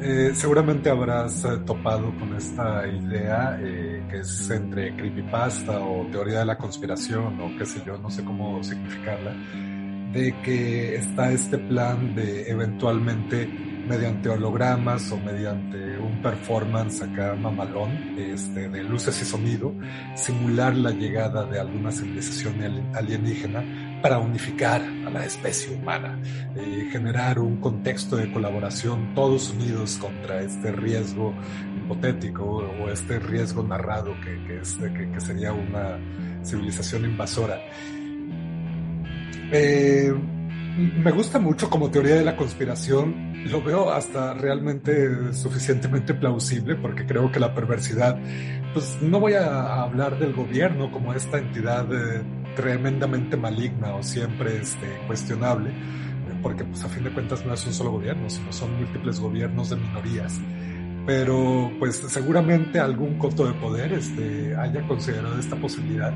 eh, seguramente habrás eh, topado con esta idea eh, que es entre creepypasta o teoría de la conspiración o qué sé yo, no sé cómo significarla, de que está este plan de eventualmente mediante hologramas o mediante un performance acá mamalón este, de luces y sonido, simular la llegada de alguna civilización alienígena para unificar a la especie humana, y generar un contexto de colaboración todos unidos contra este riesgo hipotético o este riesgo narrado que, que, sería una civilización invasora. Eh, me gusta mucho como teoría de la conspiración, lo veo hasta realmente suficientemente plausible porque creo que la perversidad, pues no voy a hablar del gobierno como esta entidad... Eh, tremendamente maligna o siempre este, cuestionable, porque pues a fin de cuentas no es un solo gobierno, sino son múltiples gobiernos de minorías. Pero pues seguramente algún coto de poder este, haya considerado esta posibilidad.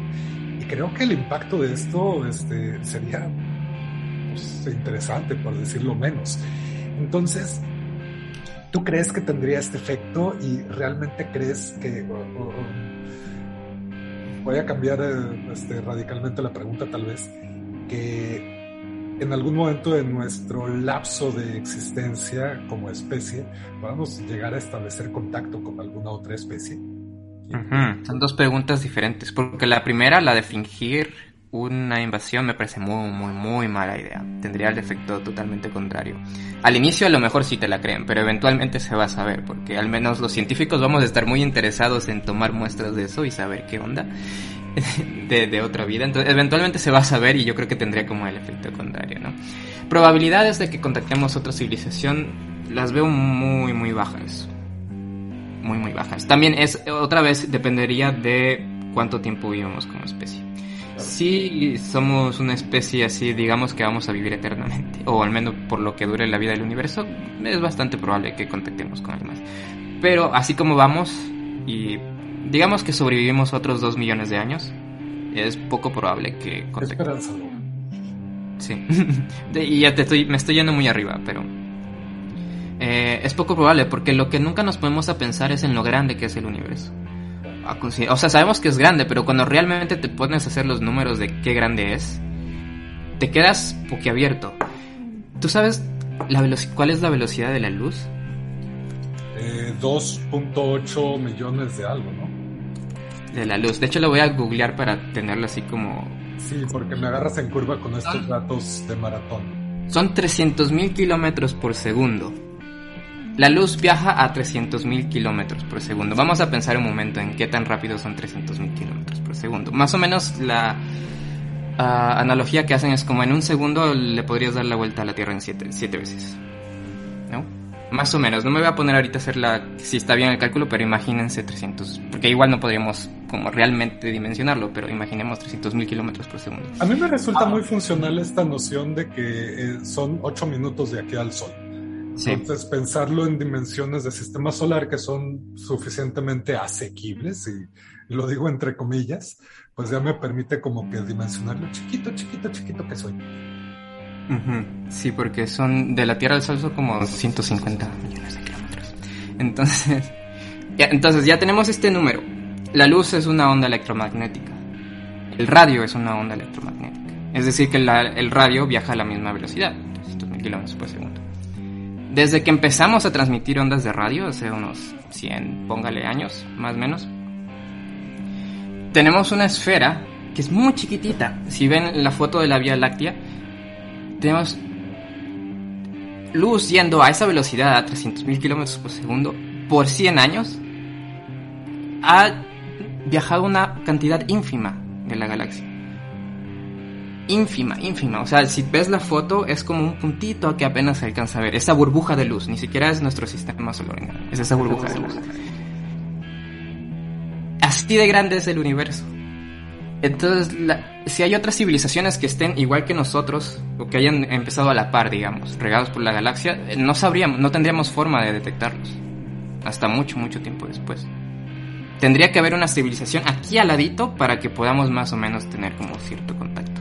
Y creo que el impacto de esto este, sería pues, interesante, por decirlo menos. Entonces, ¿tú crees que tendría este efecto y realmente crees que... voy a cambiar eh, este, radicalmente la pregunta tal vez, que en algún momento de nuestro lapso de existencia como especie podamos llegar a establecer contacto con alguna otra especie? Son dos preguntas diferentes, porque la primera, la de fingir una invasión, me parece muy, muy, mala idea. Tendría el efecto totalmente contrario. Al inicio a lo mejor sí te la creen, pero eventualmente se va a saber, porque al menos los científicos vamos a estar muy interesados en tomar muestras de eso y saber qué onda. de, otra vida. Entonces, eventualmente se va a saber y yo creo que tendría como el efecto contrario, ¿no? Probabilidades de que contactemos otra civilización las veo muy, muy bajas. Muy, muy bajas. También es, otra vez, dependería de cuánto tiempo vivimos como especie. Si somos una especie así, digamos que vamos a vivir eternamente, o al menos por lo que dure la vida del universo, es bastante probable que contactemos con alguien más. Pero así como vamos, y digamos que sobrevivimos otros dos millones de años, es poco probable que Esperanza. Sí. y ya te estoy, me estoy yendo muy arriba, pero eh, es poco probable porque lo que nunca nos ponemos a pensar es en lo grande que es el universo. O sea, sabemos que es grande, pero cuando realmente te pones a hacer los números de qué grande es, te quedas boquiabierto. ¿Tú sabes la cuál es la velocidad de la luz? 2.8 eh, millones de algo, ¿no? de la luz. De hecho, lo voy a googlear para tenerlo así como. Sí, porque me agarras en curva con estos datos de maratón. Son 300.000 kilómetros por segundo. La luz viaja a 300.000 kilómetros por segundo. Vamos a pensar un momento en qué tan rápido son 300.000 kilómetros por segundo. Más o menos la ah, analogía que hacen es como en un segundo le podrías dar la vuelta a la Tierra en 7 siete, veces. ¿No? Más o menos, no me voy a poner ahorita a hacer la, si está bien el cálculo, pero imagínense 300, porque igual no podríamos como realmente dimensionarlo, pero imaginemos 300 mil kilómetros por segundo. A mí me resulta muy funcional esta noción de que eh, son 8 minutos de aquí al Sol. Entonces, pensarlo en dimensiones de sistema solar que son suficientemente asequibles, y lo digo entre comillas, pues ya me permite como que dimensionarlo chiquito, chiquito, chiquito que soy. Sí, porque son de la Tierra al Sol son como 150 millones de kilómetros. Entonces, ya, entonces ya tenemos este número. La luz es una onda electromagnética. El radio es una onda electromagnética. Es decir, que el radio viaja a la misma velocidad, 300.000 kilómetros por segundo. Desde que empezamos a transmitir ondas de radio, hace unos 100, póngale años, más o menos, tenemos una esfera que es muy chiquitita. Si ven la foto de la Vía Láctea, tenemos luz yendo a esa velocidad, a 300.000 kilómetros por segundo, por 100 años, ha viajado una cantidad ínfima de la galaxia. Ínfima, ínfima. O sea, si ves la foto, es como un puntito que apenas se alcanza a ver. Esa burbuja de luz, ni siquiera es nuestro sistema solar. Es esa burbuja de luz. Así de grande es el universo. Entonces, si hay otras civilizaciones que estén igual que nosotros, o que hayan empezado a la par, digamos, regados por la galaxia, no sabríamos, no tendríamos forma de detectarlos. Hasta mucho, mucho tiempo después. Tendría que haber una civilización aquí al ladito para que podamos más o menos tener como cierto contacto.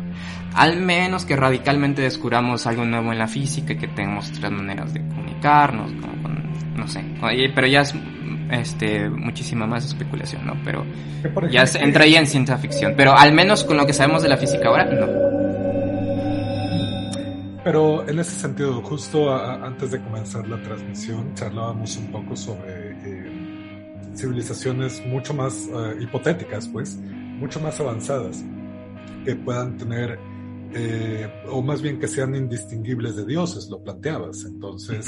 Al menos que radicalmente descubramos algo nuevo en la física y que tengamos otras maneras de comunicarnos, como con, no sé. Pero ya es este, muchísima más especulación, ¿no? Pero ya se entra ahí en ciencia ficción. Pero al menos con lo que sabemos de la física ahora, no. Pero en ese sentido, justo antes de comenzar la transmisión, charlábamos un poco sobre eh, civilizaciones mucho más eh, hipotéticas, pues, mucho más avanzadas, que puedan tener, eh, o más bien que sean indistinguibles de dioses, lo planteabas. Entonces,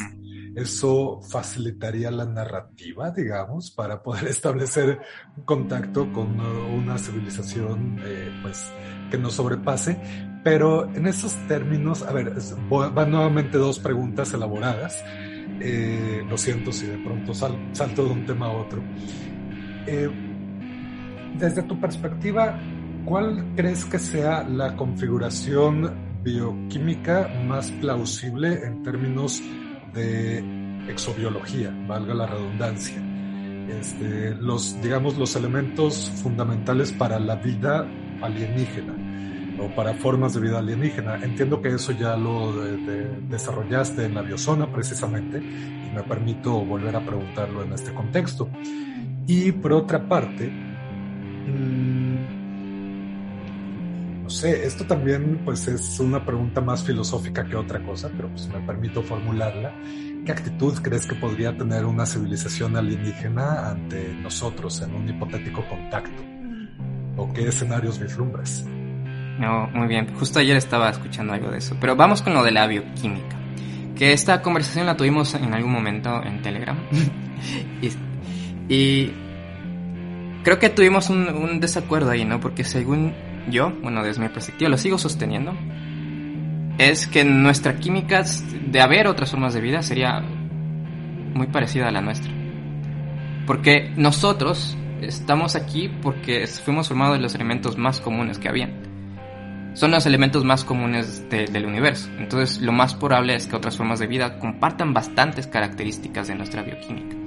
eso facilitaría la narrativa, digamos, para poder establecer un contacto con una civilización eh, pues, que nos sobrepase. Pero en esos términos, a ver, van nuevamente dos preguntas elaboradas. Eh, lo siento si de pronto salto de un tema a otro. Eh, desde tu perspectiva, ¿cuál crees que sea la configuración bioquímica más plausible en términos de exobiología, valga la redundancia. Este, los, digamos, los elementos fundamentales para la vida alienígena o para formas de vida alienígena. Entiendo que eso ya lo desarrollaste en la biozona precisamente y me permito volver a preguntarlo en este contexto. Y por otra parte, mmm, no sé, esto también pues es una pregunta más filosófica que otra cosa, pero pues me permito formularla. ¿Qué actitud crees que podría tener una civilización alienígena ante nosotros en un hipotético contacto? ¿O qué escenarios vislumbres? No, muy bien. Justo ayer estaba escuchando algo de eso. Pero vamos con lo de la bioquímica. Que esta conversación la tuvimos en algún momento en Telegram. y, creo que tuvimos un, un desacuerdo ahí, ¿no? Porque según yo, bueno, desde mi perspectiva, lo sigo sosteniendo, es que nuestra química de haber otras formas de vida sería muy parecida a la nuestra. Porque nosotros estamos aquí porque fuimos formados de los elementos más comunes que habían. Son los elementos más comunes del universo. Entonces lo más probable es que otras formas de vida compartan bastantes características de nuestra bioquímica.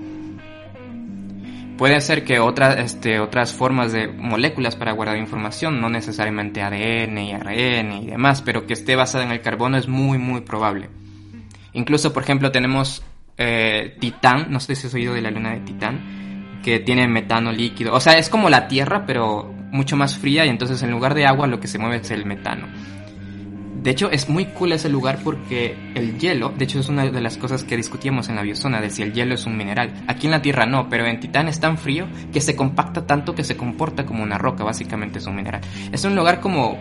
Puede ser que este, otras formas de moléculas para guardar información, no necesariamente ADN y ARN y demás, pero que esté basada en el carbono es muy, muy probable. Incluso, por ejemplo, tenemos eh, Titán, no sé si has oído de la luna de Titán, que tiene metano líquido. O sea, es como la Tierra, pero mucho más fría y entonces en lugar de agua lo que se mueve es el metano. De hecho, es muy cool ese lugar porque el hielo, de hecho es una de las cosas que discutíamos en la biozona, de si el hielo es un mineral. Aquí en la Tierra no, pero en Titán es tan frío que se compacta tanto que se comporta como una roca, básicamente es un mineral. Es un lugar como,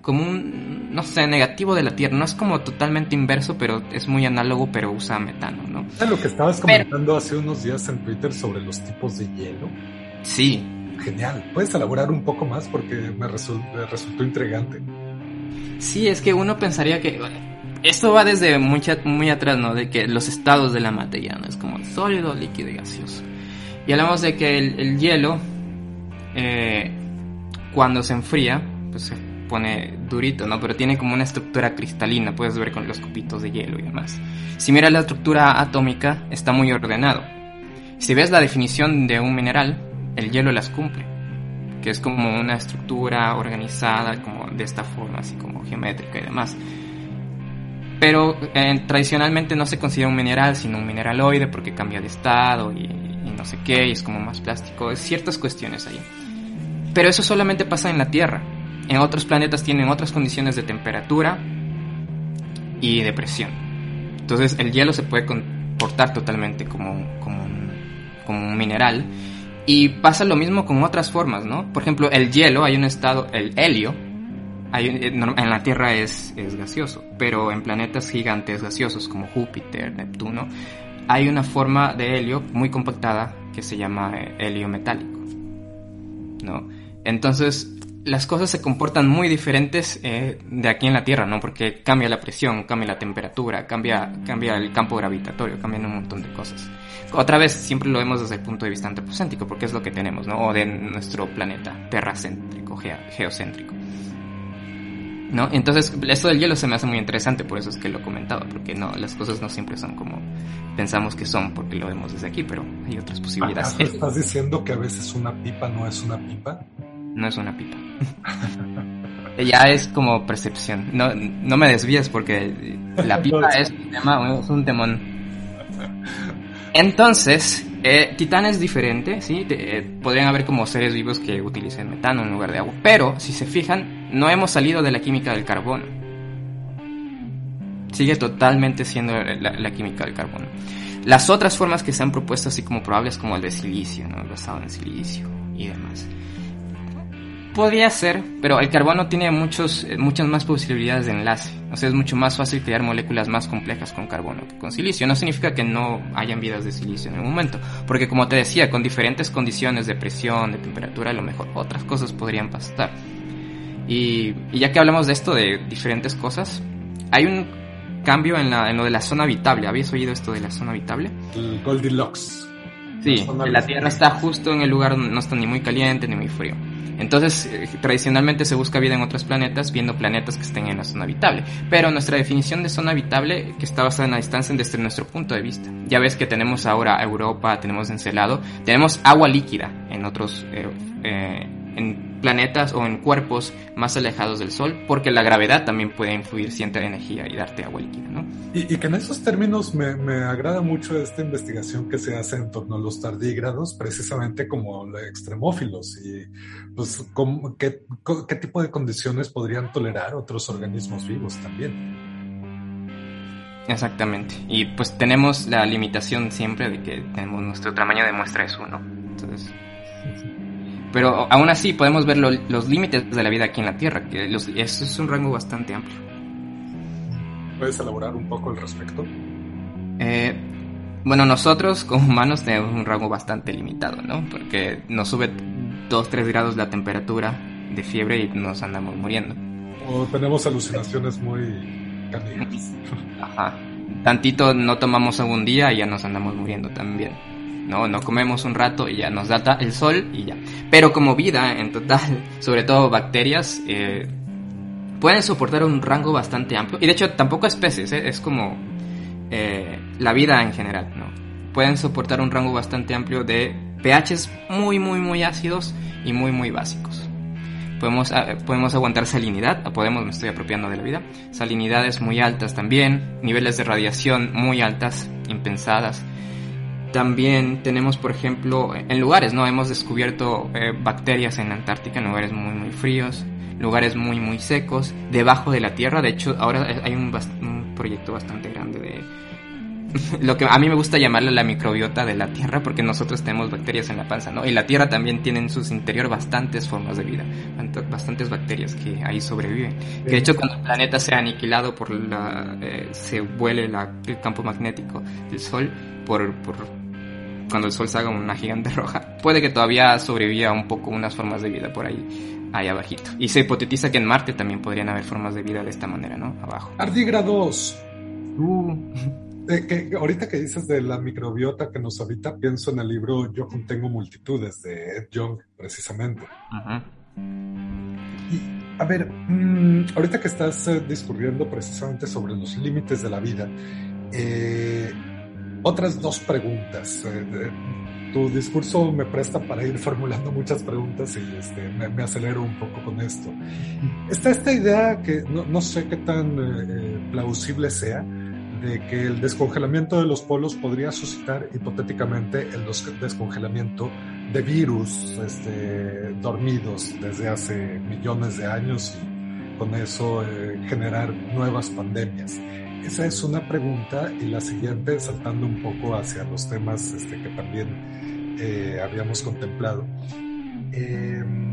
como un, no sé, negativo de la Tierra. No es como totalmente inverso, pero es muy análogo, pero usa metano, ¿no? ¿Es lo que estabas comentando hace unos días en Twitter sobre los tipos de hielo? Sí. Genial. ¿Puedes elaborar un poco más? Porque me, me resultó intrigante. Sí, es que uno pensaría que esto va desde muy, muy atrás, ¿no? De que los estados de la materia, ¿no? Es como sólido, líquido y gaseoso. Y hablamos de que el, hielo, eh, cuando se enfría, pues se pone durito, ¿no? Pero tiene como una estructura cristalina, puedes ver con los copitos de hielo y demás. Si miras la estructura atómica, está muy ordenado. Si ves la definición de un mineral, el hielo las cumple que es como una estructura organizada como de esta forma, así como geométrica y demás. Pero eh, tradicionalmente no se considera un mineral, sino un mineraloide porque cambia de estado y, no sé qué, y es como más plástico, ciertas cuestiones ahí. Pero eso solamente pasa en la Tierra. En otros planetas tienen otras condiciones de temperatura y de presión. Entonces el hielo se puede comportar totalmente como, como, como un mineral y pasa lo mismo con otras formas, ¿no? Por ejemplo, el hielo, hay un estado, el helio, eh, en la Tierra es, es gaseoso, pero en planetas gigantes gaseosos como Júpiter, Neptuno, hay una forma de helio muy compactada que se llama eh, helio metálico, ¿no? Entonces, las cosas se comportan muy diferentes eh, de aquí en la Tierra, ¿no? Porque cambia la presión, cambia la temperatura, cambia, cambia el campo gravitatorio, cambian un montón de cosas. Otra vez, siempre lo vemos desde el punto de vista antropocéntrico, porque es lo que tenemos, ¿no? O de nuestro planeta, terracéntrico, geocéntrico. ¿No? Entonces, esto del hielo se me hace muy interesante, por eso es que lo comentaba, porque no, las cosas no siempre son como pensamos que son, porque lo vemos desde aquí, pero hay otras posibilidades. ¿Estás diciendo que a veces una pipa no es una pipa? No es una pipa. ya es como percepción. No, no me desvíes porque la pipa es un, tema, es un temón. Entonces, eh, Titán es diferente, ¿sí? Eh, podrían haber como seres vivos que utilicen metano en lugar de agua. Pero, si se fijan, no hemos salido de la química del carbono. Sigue totalmente siendo la, la química del carbono. Las otras formas que se han propuesto así como probables como el de silicio, ¿no? Basado en silicio y demás podría ser, pero el carbono tiene muchos, eh, muchas más posibilidades de enlace. O sea, es mucho más fácil crear moléculas más complejas con carbono que con silicio. No significa que no hayan vidas de silicio en un momento, porque como te decía, con diferentes condiciones de presión, de temperatura, a lo mejor otras cosas podrían pasar. Y, ya que hablamos de esto, de diferentes cosas, hay un cambio en, la, en lo de la zona habitable. ¿Habías oído esto de la zona habitable? El Goldilocks. Sí, la Tierra está justo en el lugar donde no está ni muy caliente ni muy frío. Entonces, eh, tradicionalmente se busca vida en otros planetas, viendo planetas que estén en la zona habitable. Pero nuestra definición de zona habitable, que está basada en la distancia desde nuestro punto de vista. Ya ves que tenemos ahora Europa, tenemos Encelado, tenemos agua líquida en otros eh, eh, en planetas o en cuerpos más alejados del Sol, porque la gravedad también puede influir cierta energía y darte agua líquida, ¿no? Y, que en esos términos me, me, agrada mucho esta investigación que se hace en torno a los tardígrados, precisamente como extremófilos, y pues ¿qué, qué tipo de condiciones podrían tolerar otros organismos vivos también. Exactamente. Y pues tenemos la limitación siempre de que tenemos nuestro tamaño de muestra es uno. Entonces, pero aún así podemos ver los límites de la vida aquí en la Tierra, que eso es un rango bastante amplio. ¿Puedes elaborar un poco al respecto? Eh, bueno, nosotros como humanos tenemos un rango bastante limitado, ¿no? Porque nos sube 2-3 grados la temperatura de fiebre y nos andamos muriendo. O tenemos alucinaciones muy canijas. Ajá. Tantito no tomamos algún día y ya nos andamos muriendo también. ¿No? No comemos un rato y ya nos da el sol y ya. Pero como vida en total, sobre todo bacterias, eh, pueden soportar un rango bastante amplio. Y de hecho tampoco especies, ¿eh? es como eh, la vida en general, ¿no? Pueden soportar un rango bastante amplio de pHs muy, muy, muy ácidos y muy, muy básicos. Podemos, podemos aguantar salinidad, podemos, me estoy apropiando de la vida, salinidades muy altas también, niveles de radiación muy altas, impensadas, también tenemos, por ejemplo, en lugares, ¿no? Hemos descubierto eh, bacterias en Antártica, en lugares muy, muy fríos, lugares muy, muy secos, debajo de la Tierra. De hecho, ahora hay un, un proyecto bastante grande de lo que a mí me gusta llamarle la microbiota de la Tierra, porque nosotros tenemos bacterias en la panza, ¿no? Y la Tierra también tiene en su interior bastantes formas de vida, bastantes bacterias que ahí sobreviven. De hecho cuando el planeta sea aniquilado por la, eh, se vuele el campo magnético del Sol, por, por cuando el Sol se haga una gigante roja, puede que todavía sobreviva un poco unas formas de vida por ahí, ahí abajito. Y se hipotetiza que en Marte también podrían haber formas de vida de esta manera, ¿no? Abajo. Ardígrados. Uh. que, ahorita que dices de la microbiota que nos habita, pienso en el libro Yo contengo multitudes de Ed Young, precisamente. Y, a ver, mm, ahorita que estás eh, discurriendo precisamente sobre los límites de la vida, eh, otras dos preguntas. Eh, tu discurso me presta para ir formulando muchas preguntas y este, me, acelero un poco con esto. Está esta idea que no, sé qué tan eh, plausible sea, de que el descongelamiento de los polos podría suscitar hipotéticamente el descongelamiento de virus este, dormidos desde hace millones de años y con eso eh, generar nuevas pandemias. Esa es una pregunta y la siguiente, saltando un poco hacia los temas este, que también eh, habíamos contemplado. Em,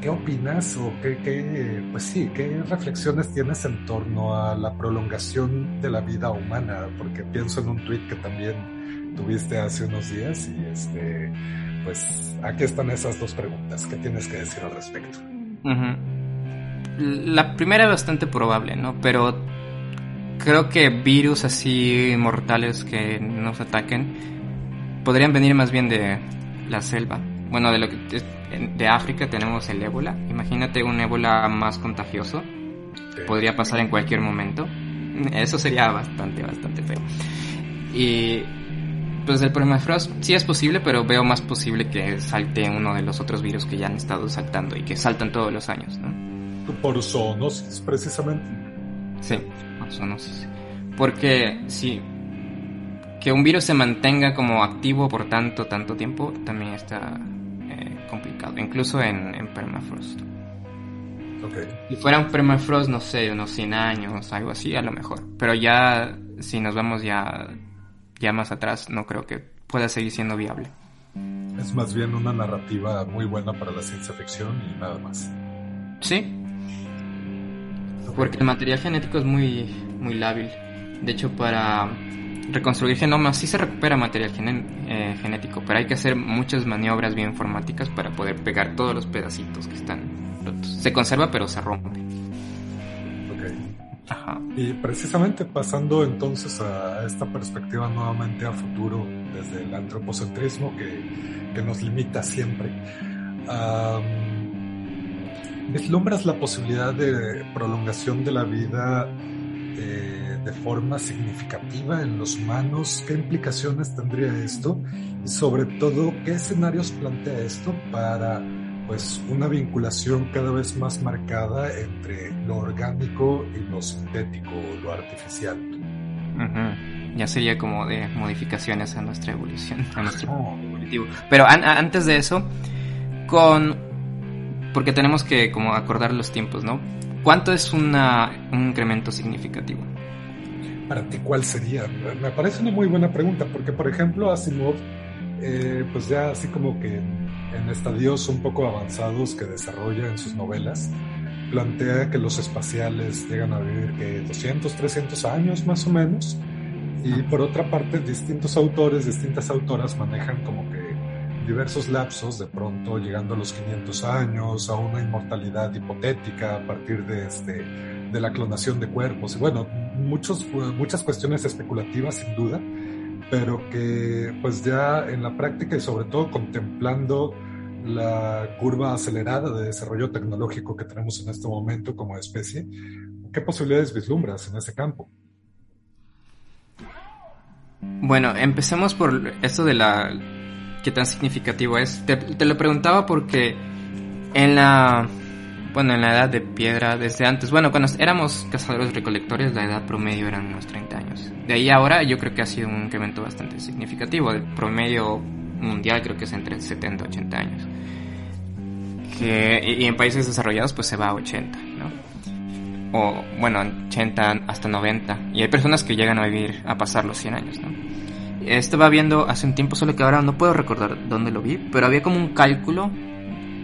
¿Qué opinas o qué, pues sí, qué reflexiones tienes en torno a la prolongación de la vida humana? Porque pienso en un tweet que también tuviste hace unos días y este, pues aquí están esas dos preguntas. ¿Qué tienes que decir al respecto? La primera es bastante probable, ¿no? Pero creo que virus así mortales que nos ataquen podrían venir más bien de la selva. Bueno, de lo que de África tenemos el ébola. Imagínate un ébola más contagioso. Podría pasar en cualquier momento. Eso sería bastante, bastante feo. Y pues el permafrost sí es posible, pero veo más posible que salte uno de los otros virus que ya han estado saltando y que saltan todos los años, ¿no? Por zoonosis, precisamente. Sí. Porque si que un virus se mantenga como activo por tanto, tanto tiempo también está eh, complicado, incluso en, permafrost. Si fuera un permafrost, no sé, unos 100 años, algo así, a lo mejor. Pero ya, si nos vamos ya, ya más atrás, no creo que pueda seguir siendo viable. Es más bien una narrativa muy buena para la ciencia ficción y nada más. Sí, porque el material genético es muy, muy lábil. De hecho, para reconstruir genomas sí se recupera material eh, genético, pero hay que hacer muchas maniobras bioinformáticas para poder pegar todos los pedacitos que están rotos. Se conserva, pero se rompe. Ajá. Y precisamente pasando entonces a esta perspectiva nuevamente a futuro desde el antropocentrismo que, que nos limita siempre ¿vislumbras la posibilidad de prolongación de la vida eh, de forma significativa en los humanos? ¿Qué implicaciones tendría esto? Y sobre todo, ¿qué escenarios plantea esto para pues una vinculación cada vez más marcada entre lo orgánico y lo sintético, lo artificial? Ya sería como de modificaciones a nuestra evolución, a nuestro oh. evolutivo. Pero antes de eso, con porque tenemos que como acordar los tiempos, ¿no? ¿Cuánto es una, un incremento significativo? Para ti, ¿cuál sería? Me parece una muy buena pregunta, porque por ejemplo Asimov, eh, pues ya así como que en estadios un poco avanzados que desarrolla en sus novelas, plantea que los espaciales llegan a vivir que 200, 300 años más o menos, y por otra parte distintos autores, distintas autoras manejan como que diversos lapsos, de pronto llegando a los 500 años, a una inmortalidad hipotética a partir de, este, de la clonación de cuerpos. Y bueno, muchos, muchas cuestiones especulativas sin duda, pero que pues ya en la práctica y sobre todo contemplando la curva acelerada de desarrollo tecnológico que tenemos en este momento como especie, ¿qué posibilidades vislumbras en ese campo? Bueno, empecemos por esto de la qué tan significativo es. Te, lo preguntaba porque en la bueno, en la edad de piedra desde antes, bueno, cuando éramos cazadores recolectores, la edad promedio eran unos 30 años. De ahí ahora yo creo que ha sido un incremento bastante significativo. El promedio mundial creo que es entre 70 y 80 años. Y en países desarrollados pues se va a 80, ¿no? O bueno, 80 hasta 90. Y hay personas que llegan a vivir a pasar los 100 años, ¿no? Estaba viendo hace un tiempo, solo que ahora no puedo recordar dónde lo vi, pero había como un cálculo.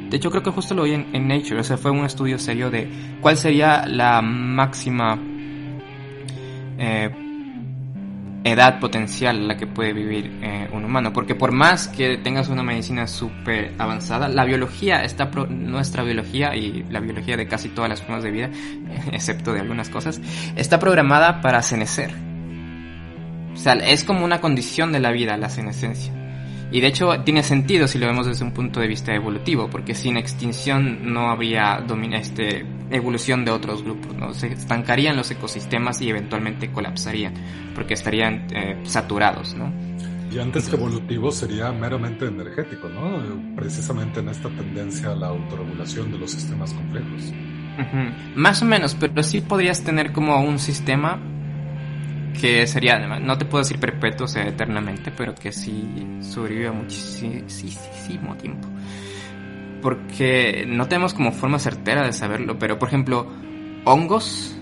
De hecho, creo que justo lo vi en, Nature. O sea, fue un estudio serio de cuál sería la máxima eh, edad potencial a la que puede vivir eh, un humano. Porque por más que tengas una medicina súper avanzada, la biología, está nuestra biología y la biología de casi todas las formas de vida, excepto de algunas cosas, está programada para cenecer. O sea, es como una condición de la vida la senescencia. Y de hecho tiene sentido si lo vemos desde un punto de vista evolutivo, porque sin extinción no habría este, evolución de otros grupos, ¿no? Se estancarían los ecosistemas y eventualmente colapsarían, porque estarían eh, saturados, ¿no? Y antes que evolutivo sería meramente energético, ¿no? Precisamente en esta tendencia a la autorregulación de los sistemas complejos. Más o menos, pero sí podrías tener como un sistema que sería, no te puedo decir perpetuo, o sea, eternamente, pero que sí sobrevive muchísimo tiempo. Porque no tenemos como forma certera de saberlo, pero por ejemplo, hongos,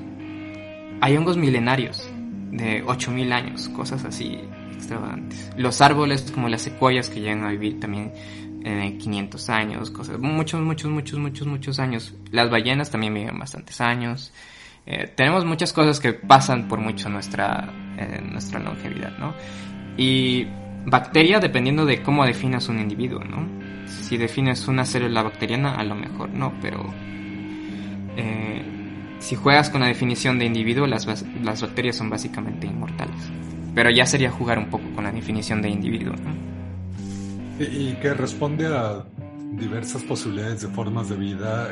hay hongos milenarios de 8000 años, cosas así extravagantes. Los árboles como las secuoyas que llegan a vivir también eh, 500 años, cosas, muchos, muchos, muchos, muchos, muchos años. Las ballenas también viven bastantes años. Eh, tenemos muchas cosas que pasan por mucho nuestra, eh, nuestra longevidad, ¿no? Y bacteria dependiendo de cómo definas un individuo, ¿no? Si defines una célula bacteriana, a lo mejor no, pero eh, si juegas con la definición de individuo, las, las bacterias son básicamente inmortales. Pero ya sería jugar un poco con la definición de individuo, ¿no? Y, que responde a diversas posibilidades de formas de vida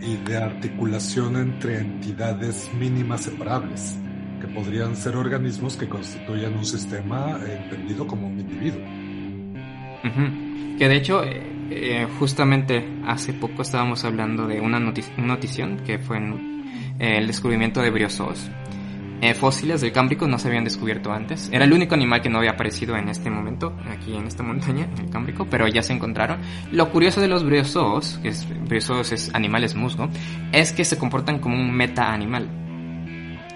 y de articulación entre entidades mínimas separables, que podrían ser organismos que constituyan un sistema entendido como un individuo. Que de hecho, eh, eh, justamente hace poco estábamos hablando de una, notición que fue el descubrimiento de briozoos eh, fósiles del Cámbrico no se habían descubierto antes. Era el único animal que no había aparecido en este momento, aquí en esta montaña, en el Cámbrico, pero ya se encontraron. Lo curioso de los briozoos, que es, briozoos es animales musgo, es que se comportan como un meta-animal.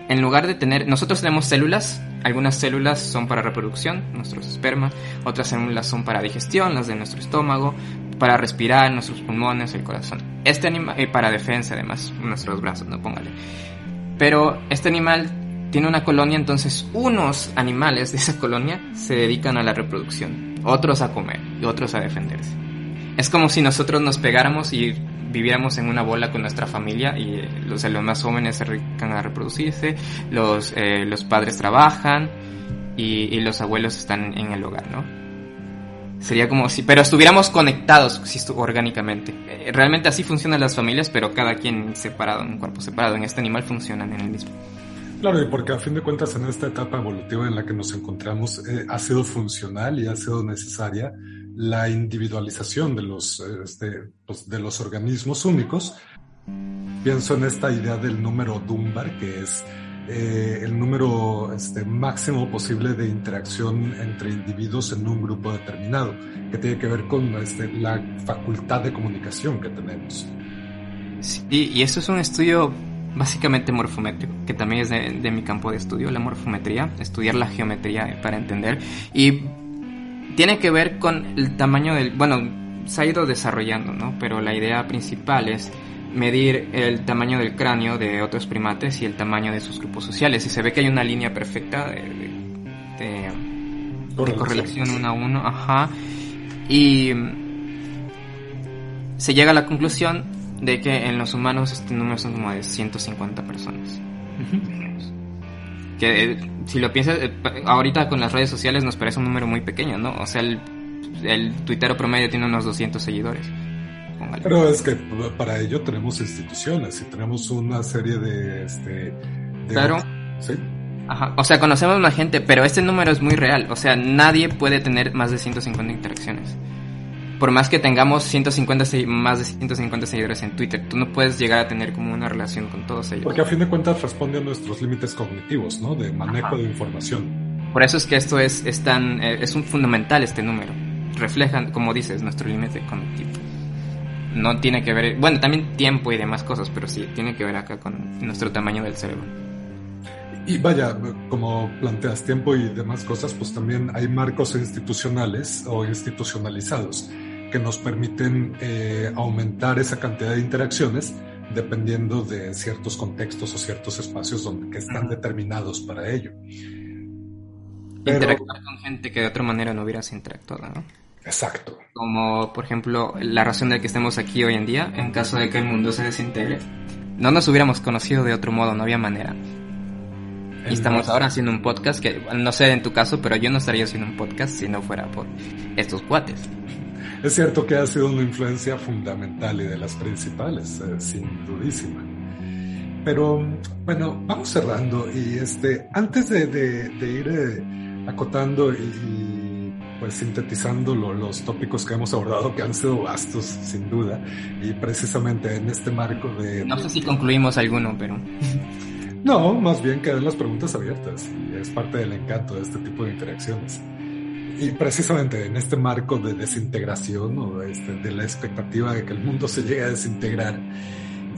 En lugar de tener, nosotros tenemos células, algunas células son para reproducción, nuestros espermas, otras células son para digestión, las de nuestro estómago, para respirar, nuestros pulmones, el corazón. Este animal, y para defensa además, nuestros brazos, no póngale. Pero este animal tiene una colonia, entonces unos animales de esa colonia se dedican a la reproducción, otros a comer y otros a defenderse. Es como si nosotros nos pegáramos y viviéramos en una bola con nuestra familia y eh, los, los más jóvenes se dedican a reproducirse, los, eh, los padres trabajan y, los abuelos están en el hogar, ¿no? Sería como si, pero estuviéramos conectados si orgánicamente. Eh, realmente así funcionan las familias, pero cada quien separado, en un cuerpo separado. En este animal funcionan en el mismo. Claro, y porque a fin de cuentas en esta etapa evolutiva en la que nos encontramos eh, ha sido funcional y ha sido necesaria la individualización de los, este, pues, de los organismos únicos. Pienso en esta idea del número Dunbar, que es eh, el número este, máximo posible de interacción entre individuos en un grupo determinado, que tiene que ver con este, la facultad de comunicación que tenemos. Sí, y esto es un estudio básicamente morfométrico, que también es de, de mi campo de estudio, la morfometría, estudiar la geometría para entender. Y tiene que ver con el tamaño del... Bueno, se ha ido desarrollando, ¿no? Pero la idea principal es medir el tamaño del cráneo de otros primates y el tamaño de sus grupos sociales. Y se ve que hay una línea perfecta de, correlación uno a uno. Ajá. Y se llega a la conclusión de que en los humanos este número son como de 150 personas. Que eh, si lo piensas, eh, ahorita con las redes sociales nos parece un número muy pequeño, ¿no? O sea, el, el tuitero promedio tiene unos 200 seguidores. Pero es que para ello tenemos instituciones y tenemos una serie de... Este, claro. Sí. Ajá. O sea, conocemos más gente, pero este número es muy real. O sea, nadie puede tener más de 150 interacciones. Por más que tengamos 150 más de 150 seguidores en Twitter, tú no puedes llegar a tener como una relación con todos ellos. Porque a fin de cuentas responde a nuestros límites cognitivos, ¿no? De manejo de información. Por eso es que esto es, es tan, eh, es un fundamental este número. Reflejan, como dices, nuestro límite cognitivo no tiene que ver, bueno, también tiempo y demás cosas, pero sí, tiene que ver acá con nuestro tamaño del cerebro. Y vaya, como planteas tiempo y demás cosas, pues también hay marcos institucionales o institucionalizados que nos permiten eh, aumentar esa cantidad de interacciones dependiendo de ciertos contextos o ciertos espacios donde que están determinados para ello. Interactuar con gente que de otra manera no hubieras interactuado, ¿no? Exacto. Como, por ejemplo, la razón de que estemos aquí hoy en día, en caso de que el mundo se desintegre. No nos hubiéramos conocido de otro modo, no había manera. Y estamos ahora haciendo un podcast que, no sé en tu caso, pero yo no estaría haciendo un podcast si no fuera por estos cuates. Es cierto que ha sido una influencia fundamental y de las principales, eh, sin dudísima. Pero bueno, vamos cerrando y este, antes de, ir eh, acotando y pues sintetizando los tópicos que hemos abordado, que han sido vastos, sin duda, y precisamente en este marco de... No sé si concluimos alguno, pero... No, más bien quedan las preguntas abiertas, y es parte del encanto de este tipo de interacciones. Y precisamente en este marco de desintegración o este, de la expectativa de que el mundo se llegue a desintegrar,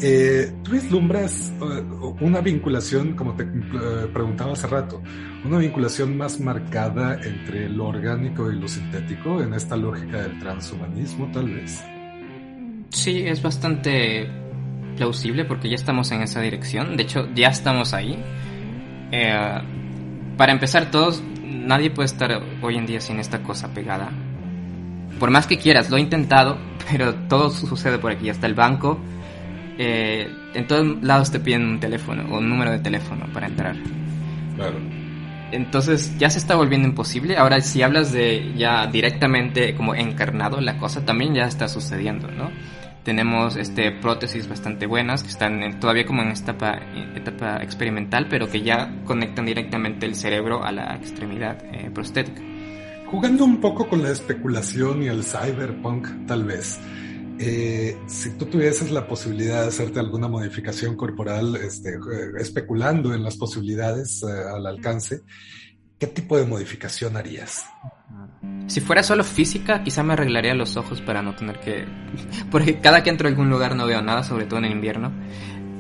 eh, ¿Tú vislumbras eh, una vinculación, como te eh, preguntaba hace rato, una vinculación más marcada entre lo orgánico y lo sintético en esta lógica del transhumanismo, tal vez? Sí, es bastante plausible porque ya estamos en esa dirección. De hecho, ya estamos ahí. para empezar, todos, nadie puede estar hoy en día sin esta cosa pegada. Por más que quieras, lo he intentado, pero todo sucede por aquí. Hasta el banco eh, en todos lados te piden un teléfono o un número de teléfono para entrar. Claro. Entonces ya se está volviendo imposible. Ahora si hablas de ya directamente como encarnado la cosa, también ya está sucediendo, ¿no? Tenemos este prótesis bastante buenas que están todavía como en esta etapa, etapa, experimental, pero que ya conectan directamente el cerebro a la extremidad eh, prostética. Jugando un poco con la especulación y el cyberpunk, tal vez. Eh, si tú tuvieses la posibilidad de hacerte alguna modificación corporal, este, especulando en las posibilidades eh, al alcance, ¿qué tipo de modificación harías? Si fuera solo física, quizá me arreglaría los ojos para no tener que... Porque cada que entro a algún lugar no veo nada, sobre todo en el invierno.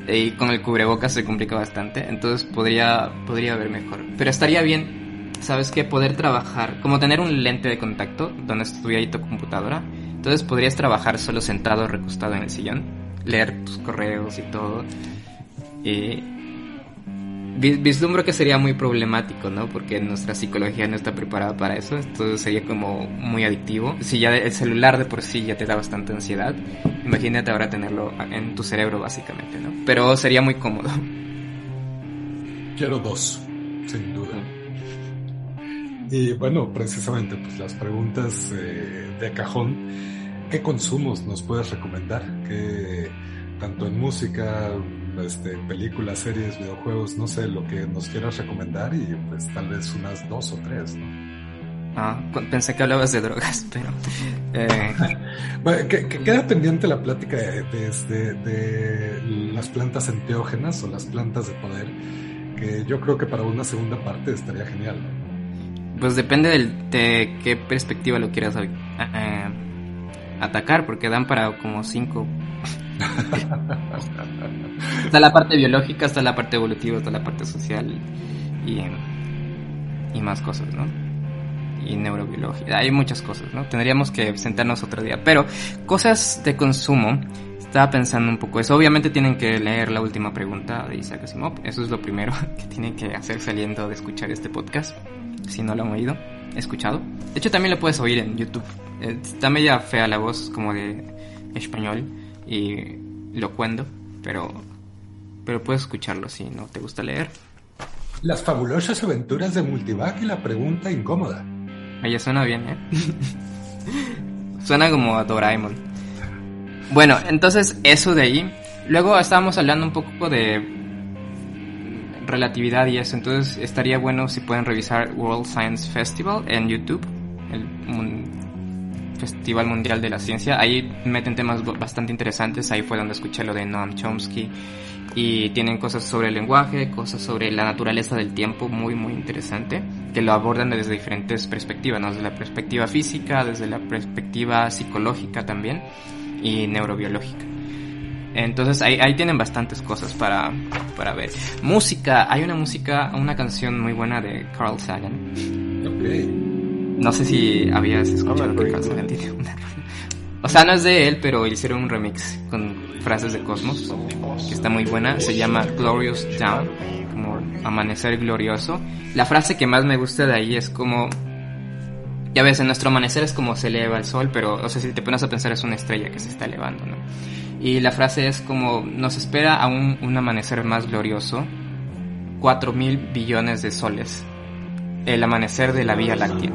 Y con el cubrebocas se complica bastante, entonces podría, podría ver mejor. Pero estaría bien, ¿sabes qué? Poder trabajar, como tener un lente de contacto donde estuviera ahí tu computadora entonces podrías trabajar solo sentado, recostado en el sillón, leer tus correos y todo. Y vislumbro que sería muy problemático, ¿no? Porque nuestra psicología no está preparada para eso, entonces sería como muy adictivo. Si ya el celular de por sí ya te da bastante ansiedad, imagínate ahora tenerlo en tu cerebro básicamente, ¿no? Pero sería muy cómodo. Quiero dos, sin duda. Y bueno, precisamente, pues las preguntas eh, de cajón, ¿qué consumos nos puedes recomendar? ¿Qué, tanto en música, este, películas, series, videojuegos, no sé, lo que nos quieras recomendar y pues tal vez unas dos o tres, ¿no? Ah, pensé que hablabas de drogas, pero... Eh... bueno, que, queda pendiente la plática de, este, de, las plantas enteógenas o las plantas de poder, que yo creo que para una segunda parte estaría genial. Pues depende de qué perspectiva lo quieras eh, atacar, porque dan para como cinco... está la parte biológica, está la parte evolutiva, está la parte social y, y más cosas, ¿no? y neurobiología. Hay muchas cosas, ¿no? Tendríamos que sentarnos otro día. Pero cosas de consumo, estaba pensando un poco eso. Obviamente tienen que leer la última pregunta de Isaac Asimov. Eso es lo primero que tienen que hacer saliendo de escuchar este podcast. Si no lo han oído, escuchado. De hecho, también lo puedes oír en YouTube. Está media fea la voz como de español y lo cuento, pero, pero puedes escucharlo si no te gusta leer. Las fabulosas aventuras de Multivac y la pregunta incómoda. Oye, suena bien, ¿eh? suena como a Doraemon. Bueno, entonces eso de ahí. Luego estábamos hablando un poco de relatividad y eso, entonces estaría bueno si pueden revisar World Science Festival en YouTube, el Festival Mundial de la Ciencia. Ahí meten temas bastante interesantes, ahí fue donde escuché lo de Noam Chomsky y tienen cosas sobre el lenguaje, cosas sobre la naturaleza del tiempo muy muy interesante, que lo abordan desde diferentes perspectivas, desde la perspectiva física, desde la perspectiva psicológica también y neurobiológica. Entonces ahí, ahí tienen bastantes cosas para, para ver. Música, hay una música, una canción muy buena de Carl Sagan. No sé si habías escuchado que Sagan tiene una o sea, no es de él, pero hicieron un remix con frases de Cosmos, que está muy buena. Se llama Glorious Down, como amanecer glorioso. La frase que más me gusta de ahí es como... Ya ves, en nuestro amanecer es como se eleva el sol, pero, o sea, si te pones a pensar es una estrella que se está elevando, ¿no? Y la frase es como, nos espera aún un amanecer más glorioso, cuatro mil billones de soles, el amanecer de la Vía Láctea.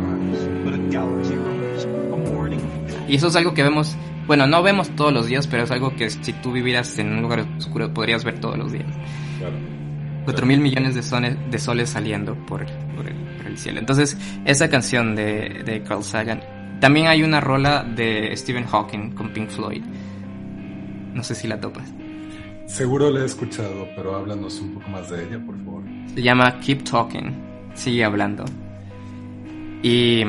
Y eso es algo que vemos, bueno, no vemos todos los días, pero es algo que si tú vivieras en un lugar oscuro podrías ver todos los días. Claro. 4 mil millones de, soles, de soles saliendo por, por, el, cielo. Entonces, esa canción de, de Carl Sagan. También hay una rola de Stephen Hawking con Pink Floyd. No sé si la topas. Seguro la he escuchado, pero háblanos un poco más de ella, por favor. Se llama Keep Talking. Sigue hablando. Y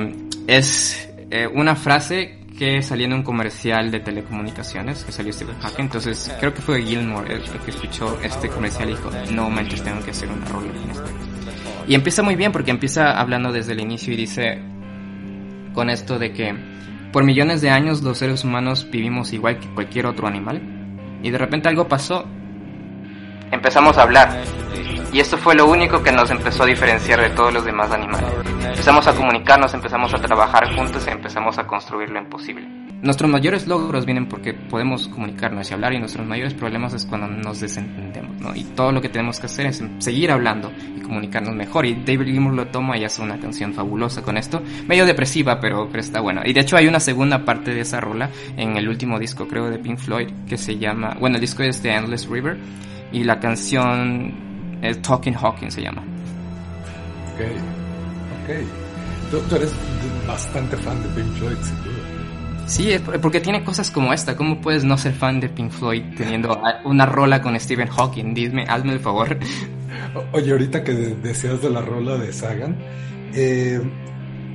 es eh, una frase que salió en un comercial de telecomunicaciones que salió Stephen Hawking. Entonces creo que fue Gilmore el, que escuchó este comercial y dijo, no manches, tengo que hacer una rola en esto. Y empieza muy bien porque empieza hablando desde el inicio y dice con esto de que por millones de años los seres humanos vivimos igual que cualquier otro animal. Y de repente algo pasó. Empezamos a hablar. Y esto fue lo único que nos empezó a diferenciar de todos los demás animales. Empezamos a comunicarnos, empezamos a trabajar juntos y empezamos a construir lo imposible. Nuestros mayores logros vienen porque podemos comunicarnos y hablar y nuestros mayores problemas es cuando nos desentendemos, ¿no? Y todo lo que tenemos que hacer es seguir hablando y comunicarnos mejor. Y David Gilmour lo toma y hace una canción fabulosa con esto, medio depresiva, pero, pero está buena. Y de hecho hay una segunda parte de esa rola en el último disco, creo, de Pink Floyd, que se llama, bueno, el disco es The Endless River y la canción es Talking Hawking se llama. Ok, ok. Tú, eres bastante fan de Pink Floyd, sin duda. Sí, porque tiene cosas como esta. ¿Cómo puedes no ser fan de Pink Floyd teniendo una rola con Stephen Hawking? Dime, hazme el favor. Oye, ahorita que decías de la rola de Sagan, eh,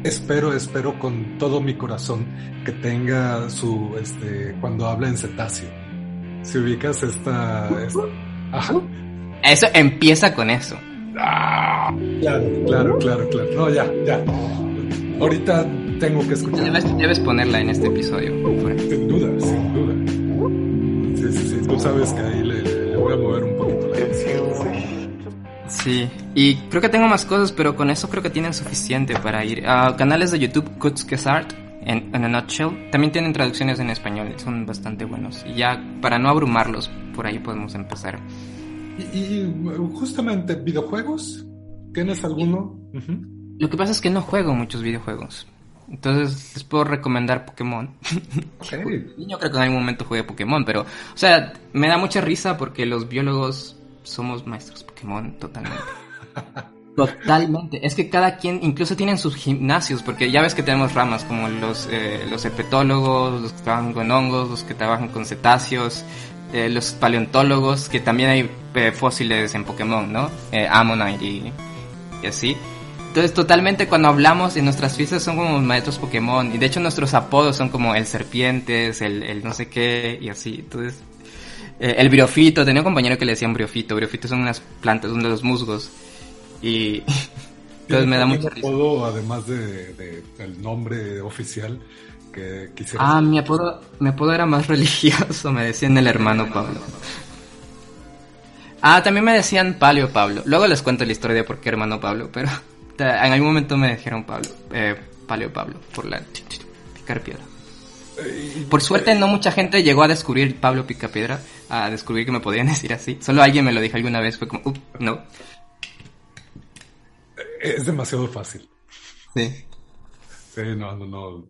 espero, espero con todo mi corazón que tenga su, este, cuando habla en cetáceo. Si ubicas esta, esta ajá, eso empieza con eso. Ah, claro, claro, claro, claro. No, ya, ya. Ahorita tengo que escuchar. Debes, ponerla en este episodio. Sin duda, sin duda. Sí, sí, sí. Tú sabes que ahí le, voy a mover un poquito la Sí, y creo que tengo más cosas, pero con eso creo que tienen suficiente para ir. a canales de YouTube, Art en, en a nutshell, también tienen traducciones en español, son bastante buenos. Y ya, para no abrumarlos, por ahí podemos empezar. Y, justamente videojuegos, ¿tienes alguno? Lo que pasa es que no juego muchos videojuegos. Entonces les puedo recomendar Pokémon. Okay. Yo creo que en algún momento jugué Pokémon, pero, o sea, me da mucha risa porque los biólogos somos maestros Pokémon totalmente. Totalmente. Es que cada quien incluso tienen sus gimnasios, porque ya ves que tenemos ramas como los, eh, los herpetólogos, los que trabajan con hongos, los que trabajan con cetáceos, eh, los paleontólogos, que también hay eh, fósiles en Pokémon, ¿no? Eh, Ammonite y, y así. Entonces, totalmente cuando hablamos en nuestras fiestas son como maestros Pokémon. Y de hecho, nuestros apodos son como el serpientes, el, el no sé qué, y así. Entonces, eh, el briofito, tenía un compañero que le decían briofito. Briofitos son unas plantas, son de los musgos. Y. Entonces me da risa. apodo, además de, de, el nombre oficial que. Ah, mi apodo, mi apodo era más religioso, me decían el hermano Pablo. Ah, también me decían Palio Pablo. Luego les cuento la historia de por qué hermano Pablo, pero en algún momento me dijeron Pablo, eh, Palio Pablo, por la picar piedra. Por suerte no mucha gente llegó a descubrir Pablo Picapiedra, a descubrir que me podían decir así. Solo alguien me lo dijo alguna vez, fue como, up, no. Es demasiado fácil. Sí. Sí, no, no, no.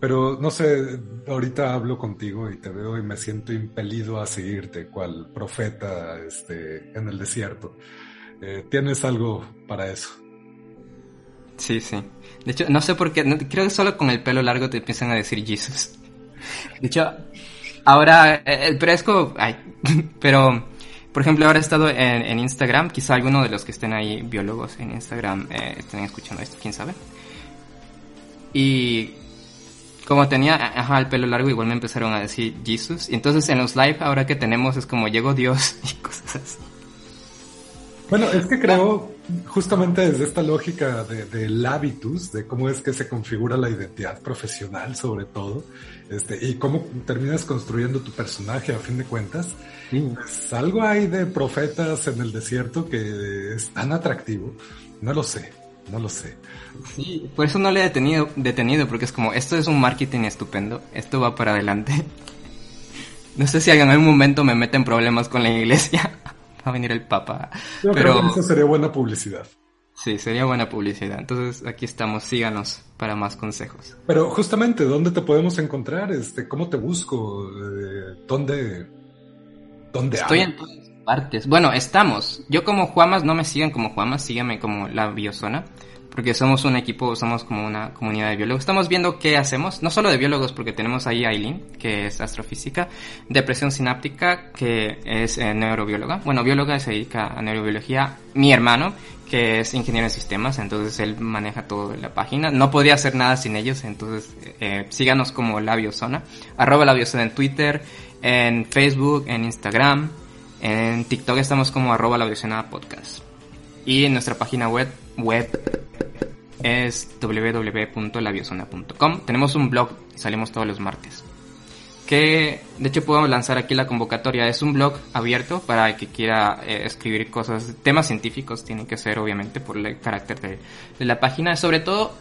Pero no sé, ahorita hablo contigo y te veo y me siento impelido a seguirte, cual profeta este, en el desierto. Eh, ¿Tienes algo para eso? Sí, sí. De hecho, no sé por qué, no, creo que solo con el pelo largo te empiezan a decir Jesus. De hecho, ahora, eh, pero es como, ay, pero, por ejemplo, ahora he estado en, en, Instagram, quizá alguno de los que estén ahí, biólogos en Instagram, eh, estén escuchando esto, quién sabe. Y como tenía ajá, el pelo largo, igual me empezaron a decir Jesus. Y entonces en los live ahora que tenemos es como llegó Dios y cosas así. Bueno, es que creo justamente desde esta lógica del de hábitus, de cómo es que se configura la identidad profesional sobre todo, este, y cómo terminas construyendo tu personaje a fin de cuentas, sí. pues algo hay de profetas en el desierto que es tan atractivo, no lo sé, no lo sé. Sí, por eso no le he detenido, detenido, porque es como, esto es un marketing estupendo, esto va para adelante. No sé si en algún momento me meten problemas con la iglesia, va a venir el papa. Yo pero creo que eso sería buena publicidad. Sí, sería buena publicidad. Entonces aquí estamos, síganos para más consejos. Pero justamente, ¿dónde te podemos encontrar? Este, ¿Cómo te busco? Eh, ¿Dónde, dónde Estoy en Bueno, estamos. Yo como Juamas, no me sigan como Juamas, síganme como la Biozona porque somos un equipo, somos como una comunidad de biólogos. Estamos viendo qué hacemos, no solo de biólogos, porque tenemos ahí a Aileen, que es astrofísica, depresión sináptica, que es eh, neurobióloga. Bueno, bióloga se dedica a neurobiología. Mi hermano, que es ingeniero en sistemas, entonces él maneja todo la página. No podría hacer nada sin ellos, entonces eh, síganos como La Biozona, arroba La Biozona en Twitter, en Facebook, en Instagram, en TikTok estamos como arroba Podcast. Y en nuestra página web, web es www.labiozona.com. Tenemos un blog, salimos todos los martes. Que de hecho puedo lanzar aquí la convocatoria. Es un blog abierto para el que quiera eh, escribir cosas, temas científicos, tienen que ser obviamente por el carácter de, de la página. Sobre todo,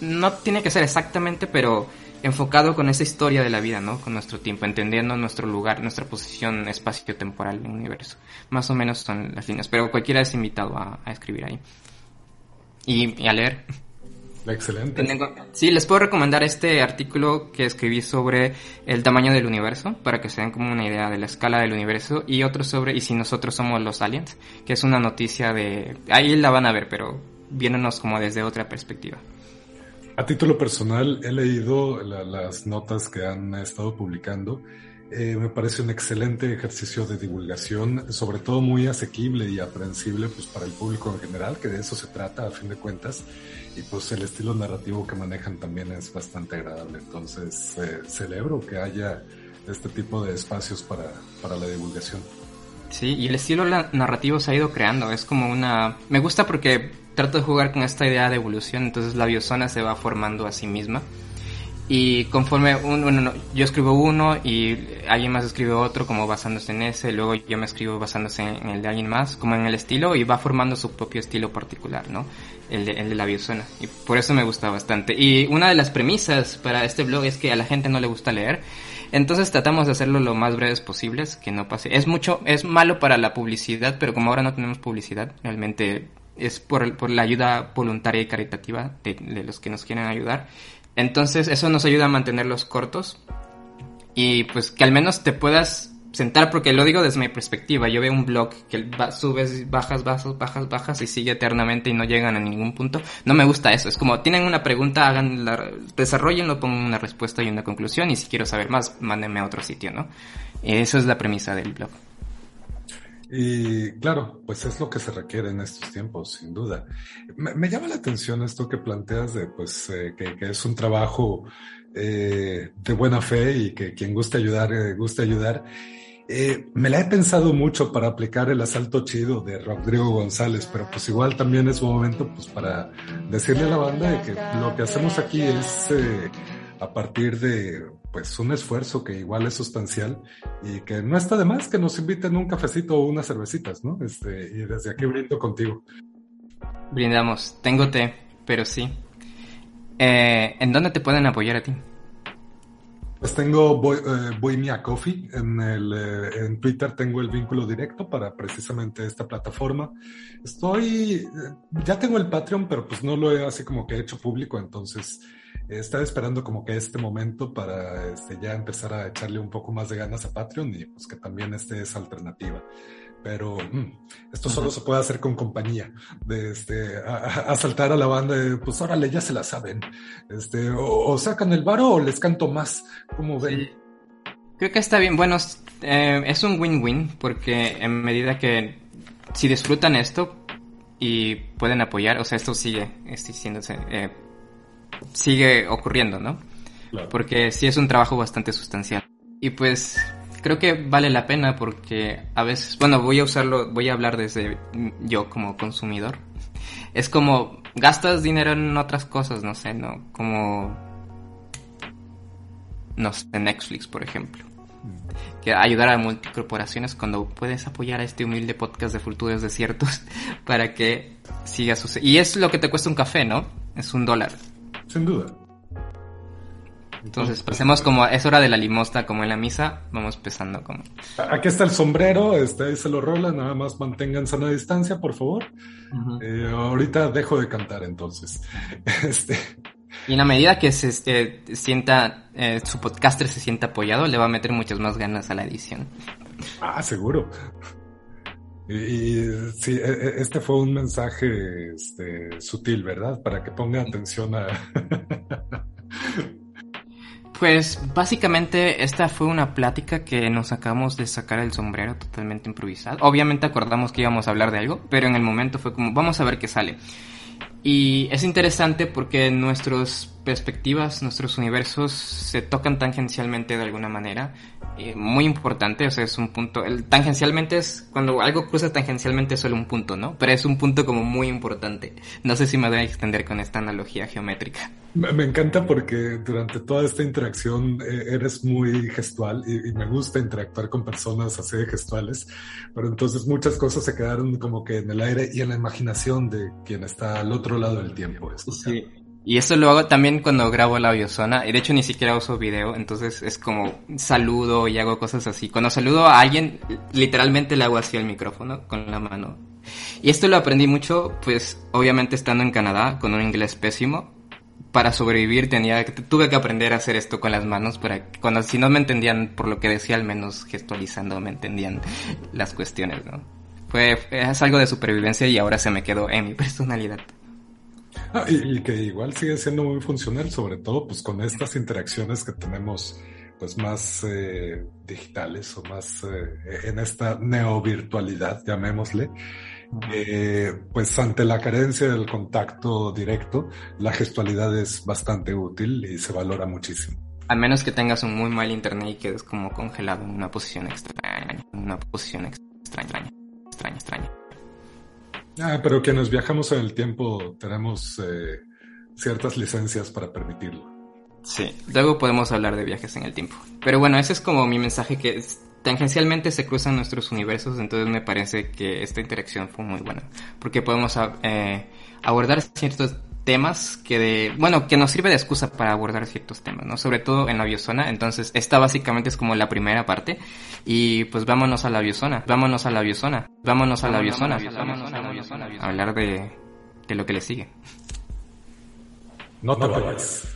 no tiene que ser exactamente, pero enfocado con esa historia de la vida, ¿no? Con nuestro tiempo, entendiendo nuestro lugar, nuestra posición espacio-temporal en el universo. Más o menos son las líneas, pero cualquiera es invitado a, a escribir ahí. Y, y, a leer. Excelente. Sí, les puedo recomendar este artículo que escribí sobre el tamaño del universo, para que se den como una idea de la escala del universo, y otro sobre y si nosotros somos los aliens, que es una noticia de... Ahí la van a ver, pero viéndonos como desde otra perspectiva. A título personal, he leído la, las notas que han estado publicando. Eh, me parece un excelente ejercicio de divulgación, sobre todo muy asequible y aprehensible pues, para el público en general, que de eso se trata a fin de cuentas. Y pues el estilo narrativo que manejan también es bastante agradable. Entonces, eh, celebro que haya este tipo de espacios para, para la divulgación. Sí, y el estilo narrativo se ha ido creando. Es como una... Me gusta porque trato de jugar con esta idea de evolución, entonces la biozona se va formando a sí misma. Y conforme un, bueno, yo escribo uno y alguien más escribe otro como basándose en ese, luego yo me escribo basándose en el de alguien más, como en el estilo y va formando su propio estilo particular, ¿no? El de, el de la biozona. Y por eso me gusta bastante. Y una de las premisas para este blog es que a la gente no le gusta leer. Entonces tratamos de hacerlo lo más breves posibles, que no pase. Es mucho, es malo para la publicidad, pero como ahora no tenemos publicidad, realmente es por, por la ayuda voluntaria y caritativa de, los que nos quieren ayudar. Entonces eso nos ayuda a mantenerlos cortos y pues que al menos te puedas sentar, porque lo digo desde mi perspectiva, yo veo un blog que subes, bajas, bajas, bajas, bajas y sigue eternamente y no llegan a ningún punto. No me gusta eso, es como tienen una pregunta, hagan la, desarrollenlo, pongan una respuesta y una conclusión y si quiero saber más, mándenme a otro sitio, ¿no? Eso es la premisa del blog. Y claro, pues es lo que se requiere en estos tiempos, sin duda. Me, me llama la atención esto que planteas de, pues, eh, que, que, es un trabajo eh, de buena fe y que quien guste ayudar, eh, guste ayudar. Eh, me la he pensado mucho para aplicar el asalto chido de Rodrigo González, pero pues igual también es un momento pues para decirle a la banda de que lo que hacemos aquí es eh, a partir de pues un esfuerzo que igual es sustancial y que no está de más que nos inviten un cafecito o unas cervecitas, ¿no? Este, y desde aquí brindo contigo. Brindamos, tengo té, pero sí. Eh, ¿En dónde te pueden apoyar a ti? Pues tengo Boy, eh, Coffee en, el, eh, en Twitter, tengo el vínculo directo para precisamente esta plataforma. Estoy, eh, ya tengo el Patreon, pero pues no lo he así como que hecho público, entonces estaba esperando como que este momento para este, ya empezar a echarle un poco más de ganas a Patreon y pues que también este es alternativa. Pero mm, esto solo se puede hacer con compañía, de este, asaltar a, a, la banda, de, pues órale, ya se la saben, este, o, o sacan el varo o les canto más, como ven. Creo que está bien, bueno, eh, es un win-win, porque en medida que si disfrutan esto y pueden apoyar, o sea, esto sigue existiéndose, eh, sigue ocurriendo, ¿no? Claro. Porque sí es un trabajo bastante sustancial. Y pues creo que vale la pena porque a veces, bueno, voy a usarlo, voy a hablar desde yo como consumidor. Es como gastas dinero en otras cosas, no sé, no, como no sé, Netflix, por ejemplo. Que ayudar a multicorporaciones cuando puedes apoyar a este humilde podcast de futuros desiertos para que siga sucediendo. Y es lo que te cuesta un café, ¿no? Es un dólar. Sin duda. Entonces, pasemos como, es hora de la limosna, como en la misa, vamos empezando como. Aquí está el sombrero, este, ahí se lo rola, nada más mantengan sana distancia, por favor. Uh -huh. eh, ahorita dejo de cantar entonces. Este. Y en la medida que se este, sienta, eh, su podcaster se sienta apoyado, le va a meter muchas más ganas a la edición. Ah, seguro. Y, sí, este fue un mensaje este, sutil, ¿verdad? Para que ponga atención a... Pues básicamente esta fue una plática que nos acabamos de sacar el sombrero totalmente improvisado. Obviamente acordamos que íbamos a hablar de algo, pero en el momento fue como vamos a ver qué sale. Y es interesante porque nuestras perspectivas, nuestros universos se tocan tangencialmente de alguna manera. Eh, muy importante, o sea, es un punto. El tangencialmente es cuando algo cruza tangencialmente es solo un punto, ¿no? Pero es un punto como muy importante. No sé si me voy a extender con esta analogía geométrica. Me, me encanta porque durante toda esta interacción eh, eres muy gestual y, y, me gusta interactuar con personas así de gestuales, pero entonces muchas cosas se quedaron como que en el aire y en la imaginación de quien está al otro lado del tiempo. Sí. Y eso lo hago también cuando grabo la biozona. Y de hecho ni siquiera uso video, entonces es como saludo y hago cosas así. Cuando saludo a alguien, literalmente le hago así al micrófono con la mano. Y esto lo aprendí mucho, pues obviamente estando en Canadá con un inglés pésimo. Para sobrevivir tenía, tuve que aprender a hacer esto con las manos para cuando si no me entendían por lo que decía, al menos gestualizando me entendían las cuestiones, ¿no? Fue, es algo de supervivencia y ahora se me quedó en mi personalidad. Ah, y, y, que igual sigue siendo muy funcional, sobre todo pues con estas interacciones que tenemos pues más eh, digitales o más eh, en esta neovirtualidad, llamémosle. Eh, pues ante la carencia del contacto directo, la gestualidad es bastante útil y se valora muchísimo. A menos que tengas un muy mal internet y quedes como congelado en una posición extraña, en una posición extraña, extraña, extraña. Ah, pero quienes viajamos en el tiempo tenemos eh, ciertas licencias para permitirlo. Sí, luego podemos hablar de viajes en el tiempo. Pero bueno, ese es como mi mensaje que tangencialmente se cruzan nuestros universos, entonces me parece que esta interacción fue muy buena, porque podemos eh, abordar ciertos temas que de, bueno, que nos sirve de excusa para abordar ciertos temas, ¿no? Sobre todo en la biozona, entonces esta básicamente es como la primera parte y pues vámonos a la biozona, vámonos a la biozona, vámonos a la biozona, vámonos a la biozona. biozona, hablar de, de lo que le sigue. No te vayas.